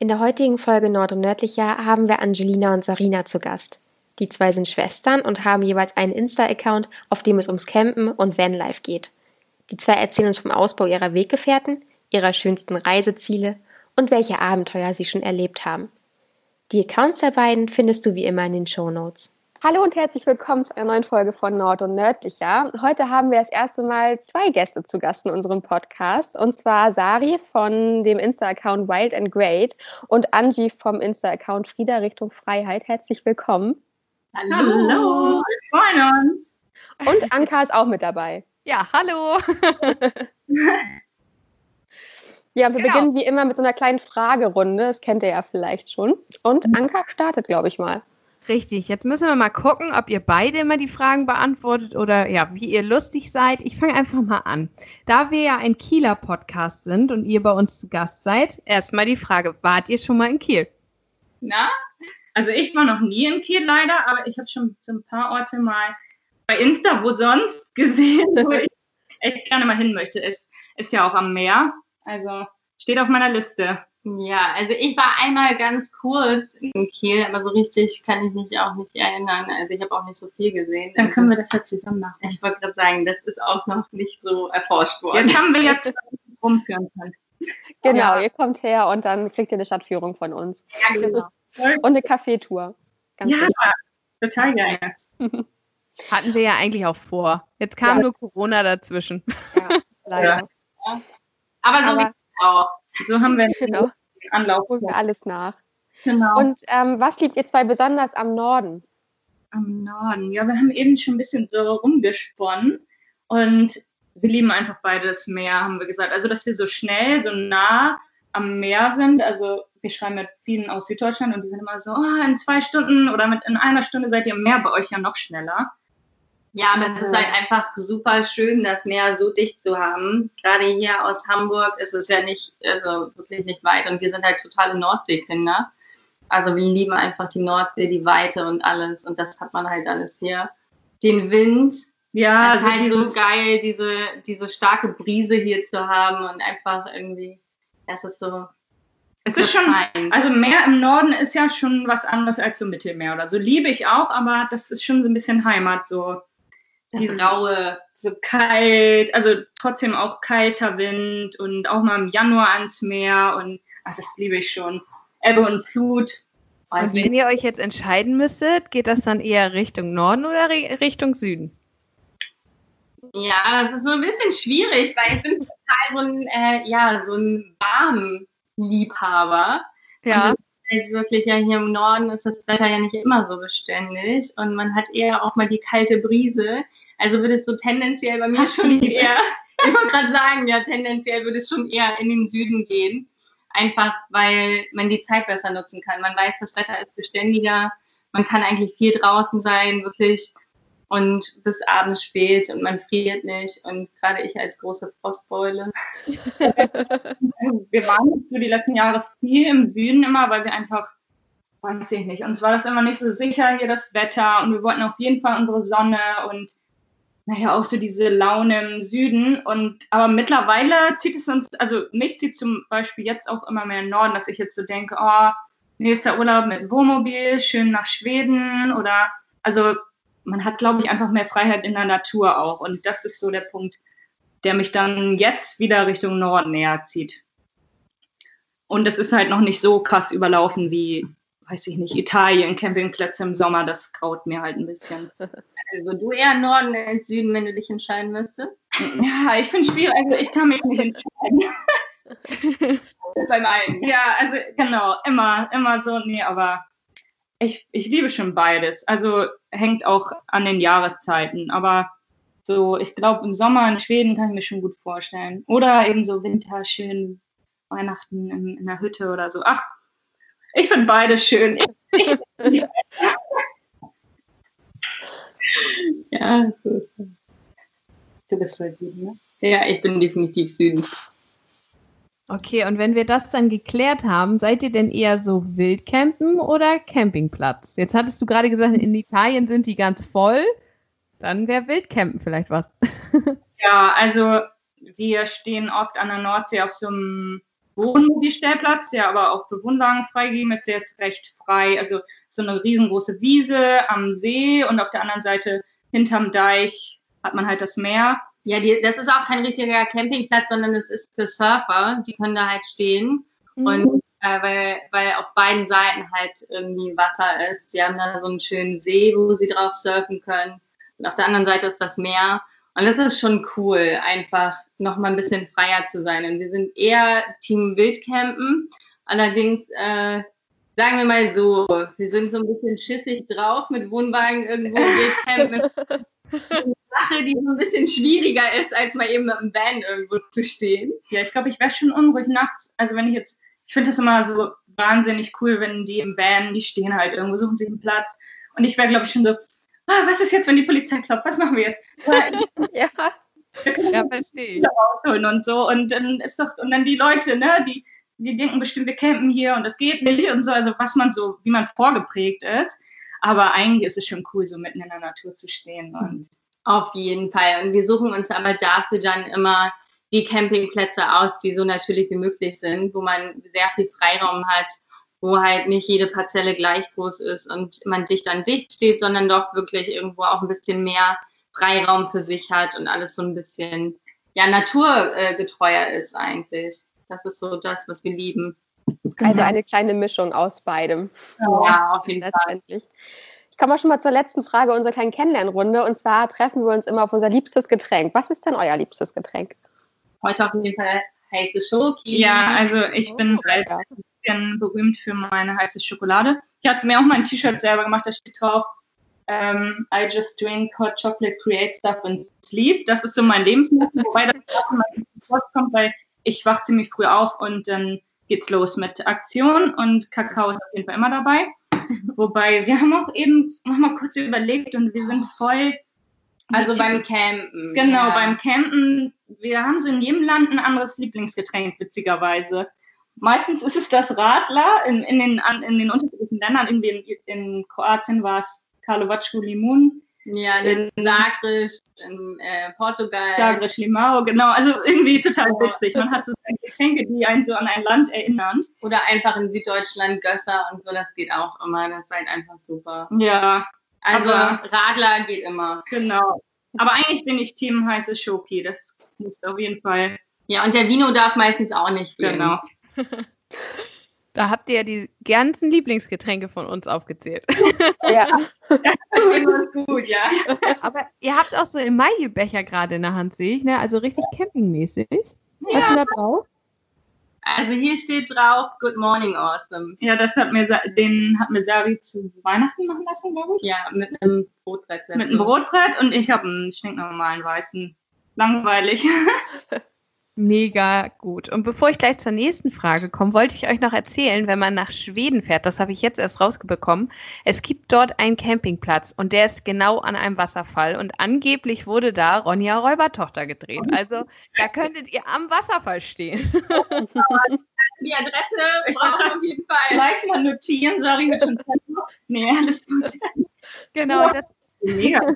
In der heutigen Folge Nord und Nördlicher haben wir Angelina und Sarina zu Gast. Die zwei sind Schwestern und haben jeweils einen Insta-Account, auf dem es ums Campen und Vanlife geht. Die zwei erzählen uns vom Ausbau ihrer Weggefährten, ihrer schönsten Reiseziele und welche Abenteuer sie schon erlebt haben. Die Accounts der beiden findest du wie immer in den Show Notes. Hallo und herzlich willkommen zu einer neuen Folge von Nord und Nördlicher. Heute haben wir das erste Mal zwei Gäste zu Gast in unserem Podcast. Und zwar Sari von dem Insta-Account Wild and Great und Angie vom Insta-Account Frieda Richtung Freiheit. Herzlich willkommen. Hallo. Hallo, wir freuen uns. Und Anka ist auch mit dabei. Ja, hallo. ja, wir genau. beginnen wie immer mit so einer kleinen Fragerunde. Das kennt ihr ja vielleicht schon. Und mhm. Anka startet, glaube ich, mal. Richtig, jetzt müssen wir mal gucken, ob ihr beide immer die Fragen beantwortet oder ja, wie ihr lustig seid. Ich fange einfach mal an. Da wir ja ein Kieler Podcast sind und ihr bei uns zu Gast seid, erstmal die Frage, wart ihr schon mal in Kiel? Na, also ich war noch nie in Kiel leider, aber ich habe schon so ein paar Orte mal bei Insta, wo sonst gesehen, wo ich echt gerne mal hin möchte. Ist, ist ja auch am Meer, also steht auf meiner Liste. Ja, also ich war einmal ganz kurz in Kiel, aber so richtig kann ich mich auch nicht erinnern. Also ich habe auch nicht so viel gesehen. Dann können wir das ja zusammen machen. Ich wollte gerade sagen, das ist auch noch nicht so erforscht worden. Jetzt haben wir jetzt rumführen können. Genau, ja. ihr kommt her und dann kriegt ihr eine Stadtführung von uns. Ja, genau. Und eine Kaffeetour. ja, richtig. total gerne. Hatten wir ja eigentlich auch vor. Jetzt kam ja. nur Corona dazwischen. Ja, leider. Ja. Aber so Aber, wie auch. So haben wir genau. Anlauf. Holen wir alles nach. Genau. Und ähm, was liebt ihr zwei besonders am Norden? Am Norden, ja, wir haben eben schon ein bisschen so rumgesponnen und wir lieben einfach beide das Meer, haben wir gesagt. Also, dass wir so schnell, so nah am Meer sind. Also, wir schreiben mit vielen aus Süddeutschland und die sind immer so, oh, in zwei Stunden oder mit in einer Stunde seid ihr im Meer bei euch ja noch schneller. Ja, aber es ist halt einfach super schön, das Meer so dicht zu haben. Gerade hier aus Hamburg ist es ja nicht, also wirklich nicht weit und wir sind halt totale Nordseekinder. Also wir lieben einfach die Nordsee, die Weite und alles und das hat man halt alles hier. Den Wind, ja, es ist also halt so geil, diese, diese starke Brise hier zu haben und einfach irgendwie, es ist so. Es ist schon, fein. also Meer im Norden ist ja schon was anderes als so Mittelmeer oder so. Liebe ich auch, aber das ist schon so ein bisschen Heimat, so das raue, so kalt, also trotzdem auch kalter Wind und auch mal im Januar ans Meer und ach, das liebe ich schon. Ebbe und Flut. Und wenn ihr euch jetzt entscheiden müsstet, geht das dann eher Richtung Norden oder Richtung Süden? Ja, das ist so ein bisschen schwierig, weil ich bin total so ein, äh, ja, so ein Warmliebhaber. Ja halt wirklich ja hier im Norden ist das Wetter ja nicht immer so beständig und man hat eher auch mal die kalte Brise. Also würde es so tendenziell bei mir schon eher, ich wollte gerade sagen, ja, tendenziell würde es schon eher in den Süden gehen. Einfach weil man die Zeit besser nutzen kann. Man weiß, das Wetter ist beständiger, man kann eigentlich viel draußen sein, wirklich und bis abends spät und man friert nicht. Und gerade ich als große Frostbeule. wir waren für die letzten Jahre viel im Süden immer, weil wir einfach, weiß ich nicht, uns war das immer nicht so sicher hier das Wetter und wir wollten auf jeden Fall unsere Sonne und naja, auch so diese Laune im Süden. Und aber mittlerweile zieht es uns, also mich zieht zum Beispiel jetzt auch immer mehr in Norden, dass ich jetzt so denke, oh, nächster Urlaub mit Wohnmobil, schön nach Schweden oder also man hat, glaube ich, einfach mehr Freiheit in der Natur auch. Und das ist so der Punkt, der mich dann jetzt wieder Richtung Norden näher zieht. Und es ist halt noch nicht so krass überlaufen wie, weiß ich nicht, Italien, Campingplätze im Sommer, das graut mir halt ein bisschen. Also du eher Norden als Süden, wenn du dich entscheiden müsstest? Ja, ich finde es schwierig, also ich kann mich nicht entscheiden. Beim einen. Ja, also genau, immer, immer so, nee, aber ich, ich liebe schon beides. Also hängt auch an den Jahreszeiten. Aber so, ich glaube, im Sommer in Schweden kann ich mir schon gut vorstellen. Oder eben so Winter, schön Weihnachten in, in der Hütte oder so. Ach, ich finde beides schön. Ich, ich, ja, so ist es. Du bist voll Süden, ne? Ja, ich bin definitiv Süden. Okay, und wenn wir das dann geklärt haben, seid ihr denn eher so Wildcampen oder Campingplatz? Jetzt hattest du gerade gesagt, in Italien sind die ganz voll. Dann wäre Wildcampen vielleicht was. ja, also wir stehen oft an der Nordsee auf so einem Wohnmobilstellplatz, der aber auch für Wohnwagen freigegeben ist. Der ist recht frei. Also so eine riesengroße Wiese am See und auf der anderen Seite hinterm Deich hat man halt das Meer. Ja, die, das ist auch kein richtiger Campingplatz, sondern es ist für Surfer. Die können da halt stehen. Mhm. Und äh, weil, weil auf beiden Seiten halt irgendwie Wasser ist. Sie haben da so einen schönen See, wo sie drauf surfen können. Und auf der anderen Seite ist das Meer. Und das ist schon cool, einfach nochmal ein bisschen freier zu sein. Und wir sind eher Team Wildcampen. Allerdings, äh, sagen wir mal so, wir sind so ein bisschen schissig drauf mit Wohnwagen irgendwo Wildcampen. Sache, die so ein bisschen schwieriger ist, als mal eben mit einem Van irgendwo zu stehen. Ja, ich glaube, ich wäre schon unruhig nachts. Also wenn ich jetzt, ich finde das immer so wahnsinnig cool, wenn die im Van, die stehen halt irgendwo, suchen sich einen Platz. Und ich wäre, glaube ich, schon so, ah, was ist jetzt, wenn die Polizei klopft? Was machen wir jetzt? ja. Ja, verstehe. Rausholen und so. Und dann ist doch, und dann die Leute, ne, die, die denken bestimmt, wir campen hier und das geht nicht und so, also was man so, wie man vorgeprägt ist. Aber eigentlich ist es schon cool, so mitten in der Natur zu stehen. Und Auf jeden Fall. Und wir suchen uns aber dafür dann immer die Campingplätze aus, die so natürlich wie möglich sind, wo man sehr viel Freiraum hat, wo halt nicht jede Parzelle gleich groß ist und man dicht an dicht steht, sondern doch wirklich irgendwo auch ein bisschen mehr Freiraum für sich hat und alles so ein bisschen ja naturgetreuer ist eigentlich. Das ist so das, was wir lieben. Also eine kleine Mischung aus beidem. Ja, auf jeden Fall. Ich komme auch schon mal zur letzten Frage unserer kleinen Kennenlernrunde. Und zwar treffen wir uns immer auf unser liebstes Getränk. Was ist denn euer liebstes Getränk? Heute auf jeden Fall heiße Schoki. Ja, also ich oh, bin ja. ein bisschen berühmt für meine heiße Schokolade. Ich habe mir auch mein T-Shirt selber gemacht, da steht drauf, um, ähm, I just drink hot chocolate, create stuff and sleep. Das ist so mein Lebensmittel, wobei das auch immer kommt, weil ich wache ziemlich früh auf und dann geht's los mit Aktion und Kakao ist auf jeden Fall immer dabei. Wobei wir haben auch eben noch mal kurz überlegt und wir sind voll. Also beim Campen. Genau, ja. beim Campen. Wir haben so in jedem Land ein anderes Lieblingsgetränk, witzigerweise. Meistens ist es das Radler. In, in, den, in den unterschiedlichen Ländern, irgendwie in, in Kroatien war es Karlovaccu Limun. Ja, in Sagres, in äh, Portugal. Sagres, Limau, genau. Also irgendwie total witzig. Man hat so Getränke, die einen so an ein Land erinnern. Oder einfach in Süddeutschland Gösser und so, das geht auch immer. Das ist halt einfach super. Ja. Also Radler geht immer. Genau. Aber eigentlich bin ich Team heiße Schoki. Das muss auf jeden Fall. Ja, und der Vino darf meistens auch nicht gehen. Genau. Da habt ihr ja die ganzen Lieblingsgetränke von uns aufgezählt. Ja, das verstehen wir uns gut, ja. Aber ihr habt auch so Emaillebecher gerade in der Hand, sehe ich, ne? Also richtig campingmäßig. Ja. Was ist denn da drauf? Also hier steht drauf Good Morning Awesome. Ja, das hat mir den hat mir Sari zu Weihnachten machen lassen, glaube ich. Ja, mit einem Brotbrett. Mit einem Brotbrett und ich habe einen stinknormalen weißen. Langweilig. Mega gut. Und bevor ich gleich zur nächsten Frage komme, wollte ich euch noch erzählen, wenn man nach Schweden fährt, das habe ich jetzt erst rausbekommen, es gibt dort einen Campingplatz und der ist genau an einem Wasserfall und angeblich wurde da Ronja Räubertochter gedreht. Also da könntet ihr am Wasserfall stehen. Die Adresse ich brauche auf jeden Fall. Gleich mal notieren, sorry, Nee, alles gut. Genau, das. Mega.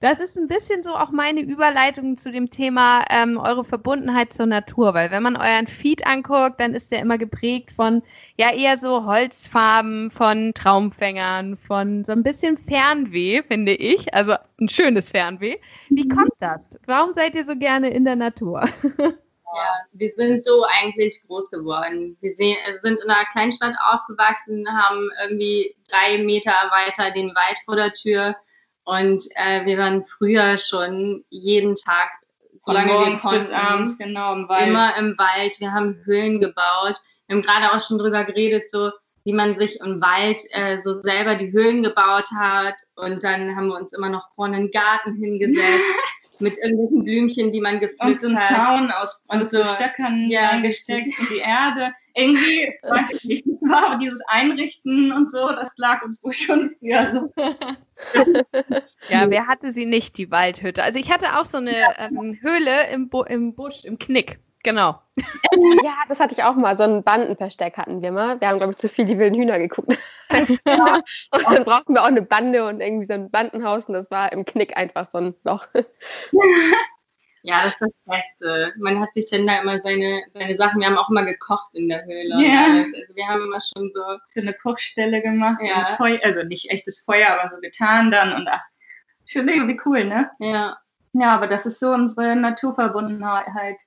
Das ist ein bisschen so auch meine Überleitung zu dem Thema ähm, eure Verbundenheit zur Natur, weil wenn man euren Feed anguckt, dann ist der immer geprägt von ja eher so Holzfarben, von Traumfängern, von so ein bisschen Fernweh, finde ich. Also ein schönes Fernweh. Wie mhm. kommt das? Warum seid ihr so gerne in der Natur? Ja, wir sind so eigentlich groß geworden. Wir sehen, also sind in einer Kleinstadt aufgewachsen, haben irgendwie drei Meter weiter den Wald vor der Tür und äh, wir waren früher schon jeden Tag, solange wir konnten, bis abends, genau, im Wald. immer im Wald. Wir haben Höhlen gebaut. Wir haben gerade auch schon drüber geredet, so wie man sich im Wald äh, so selber die Höhlen gebaut hat. Und dann haben wir uns immer noch vorne einen Garten hingesetzt. mit irgendwelchen Blümchen, die man gepflückt hat. Und so einen Zaun aus, und so Stöckern ja, reingesteckt in die Erde. Irgendwie, weiß ich nicht, das war aber dieses Einrichten und so, das lag uns wohl schon früher so. ja, wer hatte sie nicht, die Waldhütte? Also ich hatte auch so eine ähm, Höhle im, Bu im Busch, im Knick. Genau. Ja, das hatte ich auch mal. So ein Bandenversteck hatten wir mal. Wir haben, glaube ich, zu viel die wilden Hühner geguckt. Ja. Und dann brauchten wir auch eine Bande und irgendwie so ein Bandenhaus und das war im Knick einfach so ein Loch. Ja, das ist das Beste. Man hat sich dann da immer seine, seine Sachen, wir haben auch immer gekocht in der Höhle. Ja. Also wir haben immer schon so. So eine Kochstelle gemacht. Ja. und Feu also nicht echtes Feuer, aber so getan dann und ach, schon irgendwie cool, ne? Ja. Ja, aber das ist so unsere Naturverbundenheit.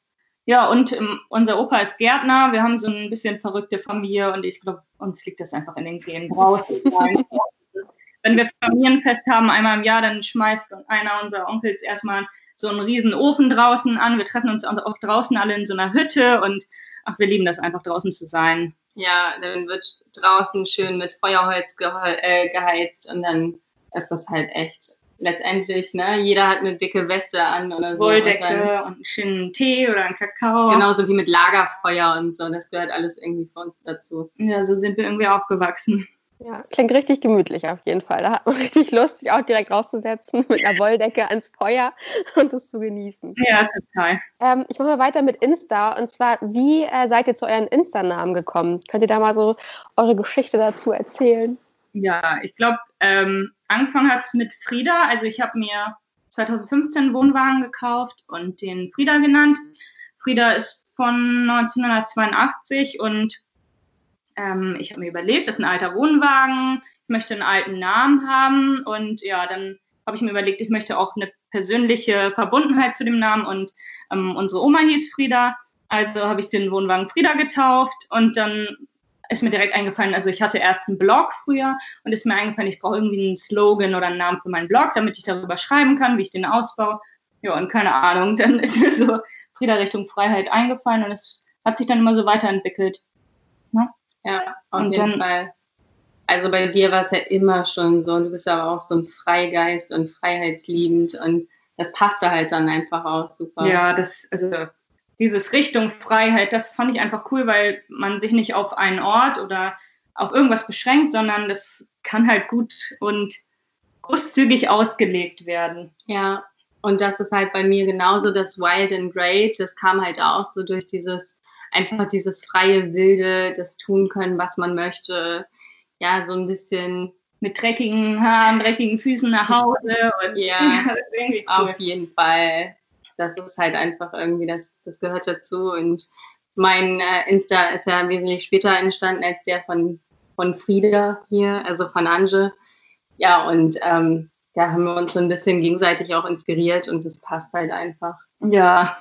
Ja, und ähm, unser Opa ist Gärtner. Wir haben so ein bisschen verrückte Familie und ich glaube, uns liegt das einfach in den Genen. Wenn wir Familienfest haben, einmal im Jahr, dann schmeißt einer unserer Onkels erstmal so einen riesen Ofen draußen an. Wir treffen uns auch draußen alle in so einer Hütte und ach, wir lieben das einfach draußen zu sein. Ja, dann wird draußen schön mit Feuerholz äh, geheizt und dann ist das halt echt letztendlich, ne? Jeder hat eine dicke Weste an oder so. und dann- Wolldecke und einen schönen Tee oder einen Kakao. Genauso wie mit Lagerfeuer und so. Das gehört alles irgendwie für uns dazu. Ja, so sind wir irgendwie aufgewachsen. Ja, klingt richtig gemütlich auf jeden Fall. Da hat man richtig Lust, sich auch direkt rauszusetzen mit einer Wolldecke ans Feuer und das zu genießen. Ja, total. Ähm, ich mache mal weiter mit Insta. Und zwar, wie äh, seid ihr zu euren Insta-Namen gekommen? Könnt ihr da mal so eure Geschichte dazu erzählen? Ja, ich glaube, ähm, angefangen hat es mit Frieda. Also ich habe mir 2015 einen Wohnwagen gekauft und den Frieda genannt. Frieda ist von 1982 und ähm, ich habe mir überlegt, das ist ein alter Wohnwagen, ich möchte einen alten Namen haben und ja, dann habe ich mir überlegt, ich möchte auch eine persönliche Verbundenheit zu dem Namen und ähm, unsere Oma hieß Frieda, also habe ich den Wohnwagen Frieda getauft und dann ist mir direkt eingefallen, also ich hatte erst einen Blog früher und ist mir eingefallen, ich brauche irgendwie einen Slogan oder einen Namen für meinen Blog, damit ich darüber schreiben kann, wie ich den ausbaue. Ja, und keine Ahnung, dann ist mir so Frieda Richtung Freiheit eingefallen und es hat sich dann immer so weiterentwickelt. Ja, auf Und jeden dann- Fall. Also bei dir war es ja immer schon so. Du bist aber auch so ein Freigeist und freiheitsliebend und das passte halt dann einfach auch super. Ja, das, also dieses Richtung Freiheit, das fand ich einfach cool, weil man sich nicht auf einen Ort oder auf irgendwas beschränkt, sondern das kann halt gut und großzügig ausgelegt werden. Ja, und das ist halt bei mir genauso das Wild and Great. Das kam halt auch so durch dieses, einfach dieses freie Wilde, das tun können, was man möchte. Ja, so ein bisschen Mit dreckigen Haaren, dreckigen Füßen nach Hause und Ja. irgendwie auf cool. jeden Fall. Das ist halt einfach irgendwie, das, das gehört dazu. Und mein äh, Insta ist ja wesentlich später entstanden als der von, von Frieda hier, also von Ange. Ja, und ähm, da haben wir uns so ein bisschen gegenseitig auch inspiriert und das passt halt einfach. Ja,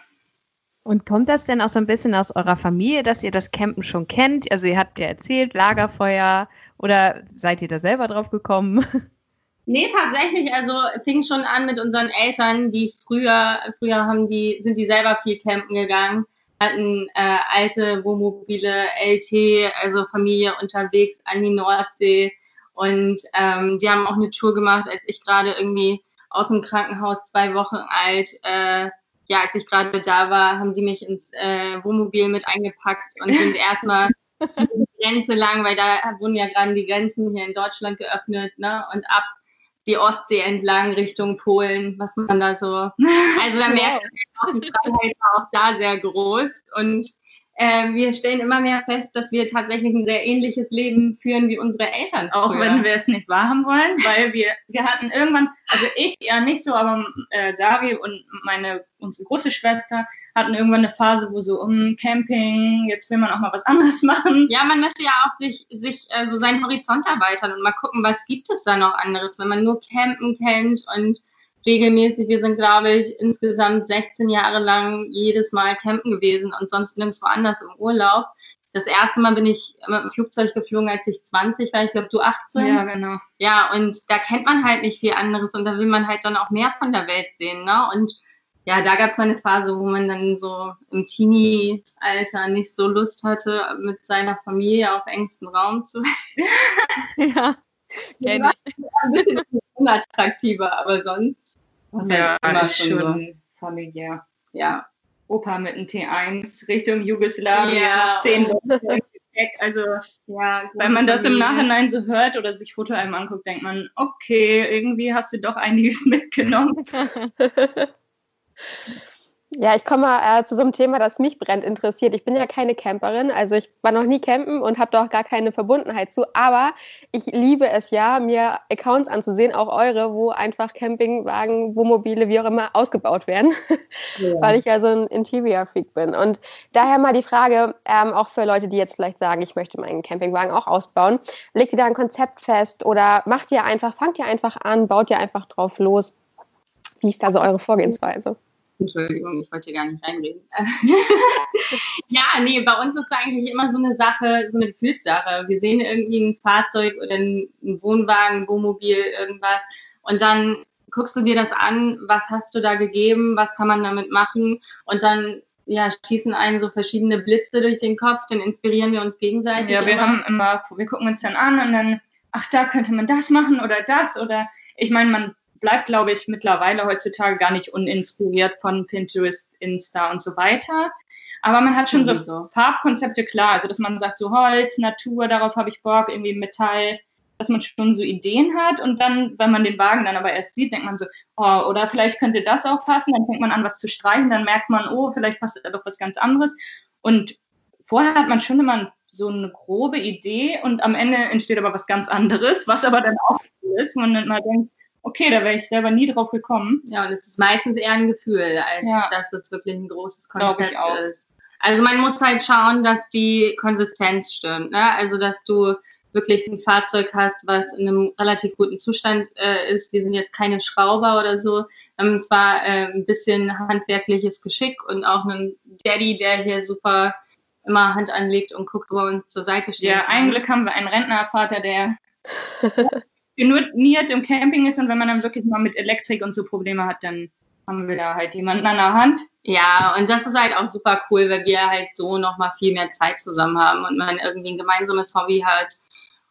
Und kommt das denn auch so ein bisschen aus eurer Familie, dass ihr das Campen schon kennt? Also ihr habt ja erzählt, Lagerfeuer oder seid ihr da selber drauf gekommen? Nee, tatsächlich, also fing schon an mit unseren Eltern, die früher, früher haben die, sind die selber viel campen gegangen, hatten äh, alte Wohnmobile, LT, also Familie unterwegs an die Nordsee und ähm, die haben auch eine Tour gemacht, als ich gerade irgendwie aus dem Krankenhaus zwei Wochen alt, äh, ja, als ich gerade da war, haben sie mich ins äh, Wohnmobil mit eingepackt und sind erstmal die Grenze lang, weil da wurden ja gerade die Grenzen hier in Deutschland geöffnet, ne? Und ab die Ostsee entlang Richtung Polen, was man da so. Also da merkt man auch, die Freiheit war auch da sehr groß. Und äh, wir stellen immer mehr fest, dass wir tatsächlich ein sehr ähnliches Leben führen wie unsere Eltern. auch früher. wenn wir es nicht wahrhaben wollen, weil wir, wir hatten irgendwann, also ich ja nicht so, aber äh, Dari und meine, unsere große Schwester hatten irgendwann eine Phase, wo so um Camping, jetzt will man auch mal was anderes machen. Ja, man möchte ja auch sich, sich äh, so seinen Horizont erweitern und mal gucken, was gibt es da noch anderes, wenn man nur Campen kennt und regelmäßig, wir sind, glaube ich, insgesamt 16 Jahre lang jedes Mal campen gewesen und sonst nirgendwo anders im Urlaub. Das erste Mal bin ich mit dem Flugzeug geflogen, als ich 20 war, ich glaube, du 18. Ja, genau. Ja, und da kennt man halt nicht viel anderes und da will man halt dann auch mehr von der Welt sehen, ne? Und ja, da gab es mal eine Phase, wo man dann so im Teenie-Alter nicht so Lust hatte, mit seiner Familie auf engstem Raum zu ja, kenn ich. ein bisschen unattraktiver, aber sonst es Ja, immer ist schon so. schon familiär. Ja, Opa mit einem T1 Richtung Jugoslawien, Ja. zehn Leute im Gepäck. Also, ja. wenn man das im. Nachhinein so hört oder sich Fotoalben anguckt, denkt man, okay, irgendwie hast du doch einiges mitgenommen. Ja, ich komme mal äh, zu so einem Thema, das mich brennt interessiert. Ich bin ja keine Camperin, also ich war noch nie campen und habe da auch gar keine Verbundenheit zu. Aber ich liebe es ja, mir Accounts anzusehen, auch eure, wo einfach Campingwagen, Wohnmobile, wie auch immer, ausgebaut werden, ja. weil ich ja so ein Interior-Freak bin. Und daher mal die Frage, ähm, auch für Leute, die jetzt vielleicht sagen, ich möchte meinen Campingwagen auch ausbauen, legt ihr da ein Konzept fest oder macht ihr einfach, fangt ihr einfach an, baut ihr einfach drauf los? Wie ist da so eure Vorgehensweise? Entschuldigung, ich wollte hier gar nicht reinreden. ja, nee, bei uns ist es eigentlich immer so eine Sache, so eine Gefühlssache. Wir sehen irgendwie ein Fahrzeug oder einen Wohnwagen, ein Wohnmobil, irgendwas und dann guckst du dir das an, was hast du da gegeben, was kann man damit machen und dann ja, schießen einen so verschiedene Blitze durch den Kopf, dann inspirieren wir uns gegenseitig. Ja, wir immer. haben immer, wir gucken uns dann an und dann, ach, da könnte man das machen oder das oder ich meine, man bleibt, glaube ich, mittlerweile heutzutage gar nicht uninspiriert von Pinterest, Insta und so weiter. Aber man hat schon so, so Farbkonzepte klar, also dass man sagt, so Holz, Natur, darauf habe ich Bock, irgendwie Metall, dass man schon so Ideen hat und dann, wenn man den Wagen dann aber erst sieht, denkt man so, oh, oder vielleicht könnte das auch passen, dann fängt man an, was zu streichen, dann merkt man, oh, vielleicht passt da doch was ganz anderes. Und vorher hat man schon immer so eine grobe Idee und am Ende entsteht aber was ganz anderes, was aber dann auch ist, wo man dann mal denkt, okay, da wäre ich selber nie drauf gekommen. Ja, und es ist meistens eher ein Gefühl, als ja. dass es wirklich ein großes Konzept ist. Also man muss halt schauen, dass die Konsistenz stimmt. Ne? Also dass du wirklich ein Fahrzeug hast, was in einem relativ guten Zustand äh, ist. Wir sind jetzt keine Schrauber oder so. Haben zwar äh, ein bisschen handwerkliches Geschick und auch einen Daddy, der hier super immer Hand anlegt und guckt, wo er uns zur Seite steht. Ja, ein Glück haben wir einen Rentnervater, der genurniert im Camping ist und wenn man dann wirklich mal mit Elektrik und so Probleme hat, dann haben wir da halt jemanden an der Hand. Ja, und das ist halt auch super cool, weil wir halt so nochmal viel mehr Zeit zusammen haben und man irgendwie ein gemeinsames Hobby hat.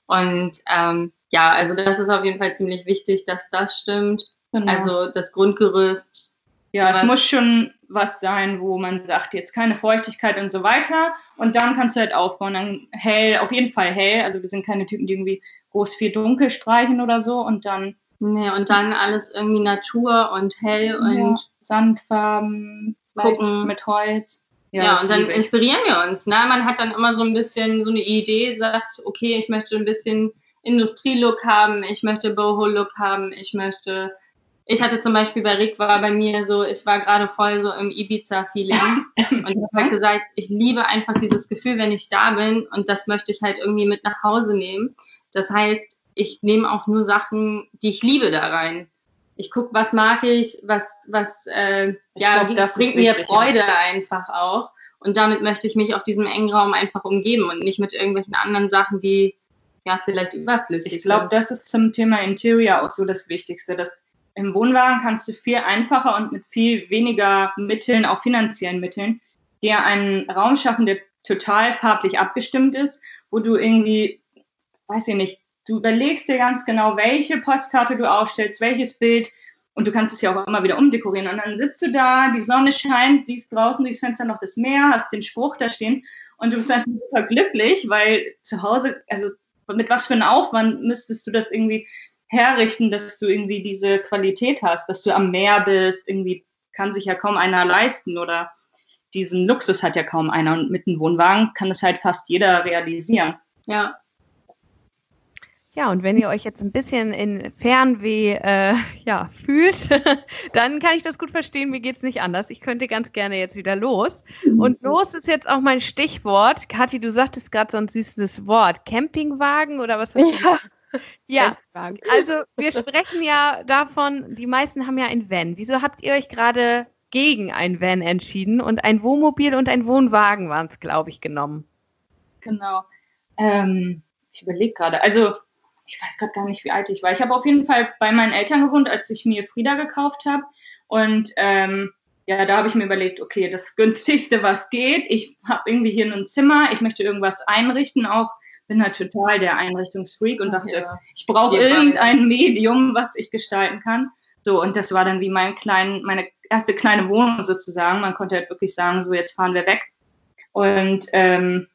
Und ähm, ja, also das ist auf jeden Fall ziemlich wichtig, dass das stimmt. Genau. Also das Grundgerüst. Ja, es muss schon was sein, wo man sagt, jetzt keine Feuchtigkeit und so weiter. Und dann kannst du halt aufbauen. Dann hell, auf jeden Fall hell. Also wir sind keine Typen, die irgendwie groß viel dunkel streichen oder so und dann. Nee, und dann alles irgendwie Natur und hell und ja, Sandfarben, gucken mit Holz. Ja, ja und dann inspirieren wir uns. Ne? Man hat dann immer so ein bisschen so eine Idee, sagt, okay, ich möchte ein bisschen Industrielook haben, ich möchte Boho-Look haben, ich möchte. Ich hatte zum Beispiel bei Rick war bei mir so, ich war gerade voll so im Ibiza-Feeling und ich habe gesagt, ich liebe einfach dieses Gefühl, wenn ich da bin und das möchte ich halt irgendwie mit nach Hause nehmen. Das heißt, ich nehme auch nur Sachen, die ich liebe da rein. Ich gucke, was mag ich, was, was äh, ja, glaub, das bringt mir Freude ja. einfach auch. Und damit möchte ich mich auf diesem engen Raum einfach umgeben und nicht mit irgendwelchen anderen Sachen, die ja vielleicht überflüssig ich glaub, sind. Ich glaube, das ist zum Thema Interior auch so das Wichtigste. Dass Im Wohnwagen kannst du viel einfacher und mit viel weniger Mitteln, auch finanziellen Mitteln, dir einen Raum schaffen, der total farblich abgestimmt ist, wo du irgendwie weiß ich nicht, du überlegst dir ganz genau, welche Postkarte du aufstellst, welches Bild und du kannst es ja auch immer wieder umdekorieren. Und dann sitzt du da, die Sonne scheint, siehst draußen durchs Fenster noch das Meer, hast den Spruch da stehen und du bist einfach super glücklich, weil zu Hause, also mit was für einem Aufwand müsstest du das irgendwie herrichten, dass du irgendwie diese Qualität hast, dass du am Meer bist, irgendwie kann sich ja kaum einer leisten oder diesen Luxus hat ja kaum einer und mit einem Wohnwagen kann es halt fast jeder realisieren. Ja, ja, und wenn ihr euch jetzt ein bisschen in Fernweh äh, ja, fühlt, dann kann ich das gut verstehen. Mir geht es nicht anders. Ich könnte ganz gerne jetzt wieder los. Und los ist jetzt auch mein Stichwort. Kathi, du sagtest gerade so ein süßes Wort. Campingwagen oder was hast du ja. Ja, also wir sprechen ja davon, die meisten haben ja ein Van. Wieso habt ihr euch gerade gegen ein Van entschieden und ein Wohnmobil und ein Wohnwagen waren es, glaube ich, genommen? Genau. Ähm, ich überlege gerade. Also ich weiß gerade gar nicht, wie alt ich war. Ich habe auf jeden Fall bei meinen Eltern gewohnt, als ich mir Frieda gekauft habe. Und ähm, ja, da habe ich mir überlegt, okay, das günstigste, was geht. Ich habe irgendwie hier ein Zimmer, ich möchte irgendwas einrichten, auch bin halt total der Einrichtungsfreak und dachte, ja. ich brauche irgendein Medium, was ich gestalten kann. So, und das war dann wie mein klein, meine erste kleine Wohnung sozusagen. Man konnte halt wirklich sagen, so, jetzt fahren wir weg. Und ähm,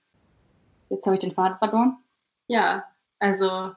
jetzt habe ich den Faden verloren. Ja, also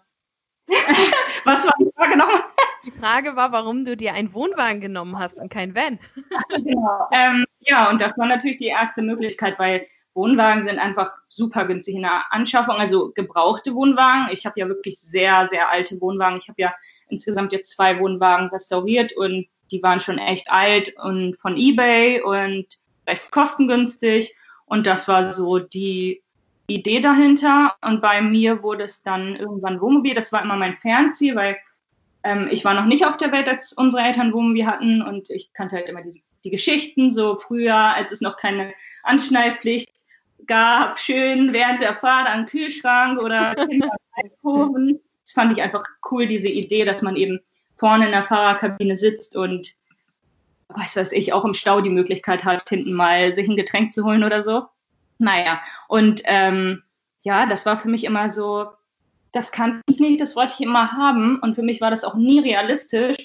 Was war die Frage nochmal? Die Frage war, warum du dir einen Wohnwagen genommen hast und kein Van. genau. Ähm, ja, und das war natürlich die erste Möglichkeit, weil Wohnwagen sind einfach super günstig in der Anschaffung, also gebrauchte Wohnwagen. Ich habe ja wirklich sehr, sehr alte Wohnwagen. Ich habe ja insgesamt jetzt zwei Wohnwagen restauriert und die waren schon echt alt und von eBay und recht kostengünstig. Und das war so die Idee dahinter. Und bei mir wurde es dann irgendwann Wohnmobil. Das war immer mein Fernziel, weil ähm, ich war noch nicht auf der Welt, als unsere Eltern Wohnmobil hatten. Und ich kannte halt immer die, die Geschichten, so früher, als es noch keine Anschnallpflicht gab, schön während der Fahrt an Kühlschrank oder Kurven. Das fand ich einfach cool, diese Idee, dass man eben vorne in der Fahrerkabine sitzt und weiß was ich, auch im Stau die Möglichkeit hat, hinten mal sich ein Getränk zu holen oder so. Naja, und ähm, ja, das war für mich immer so, das kann ich nicht, das wollte ich immer haben. Und für mich war das auch nie realistisch,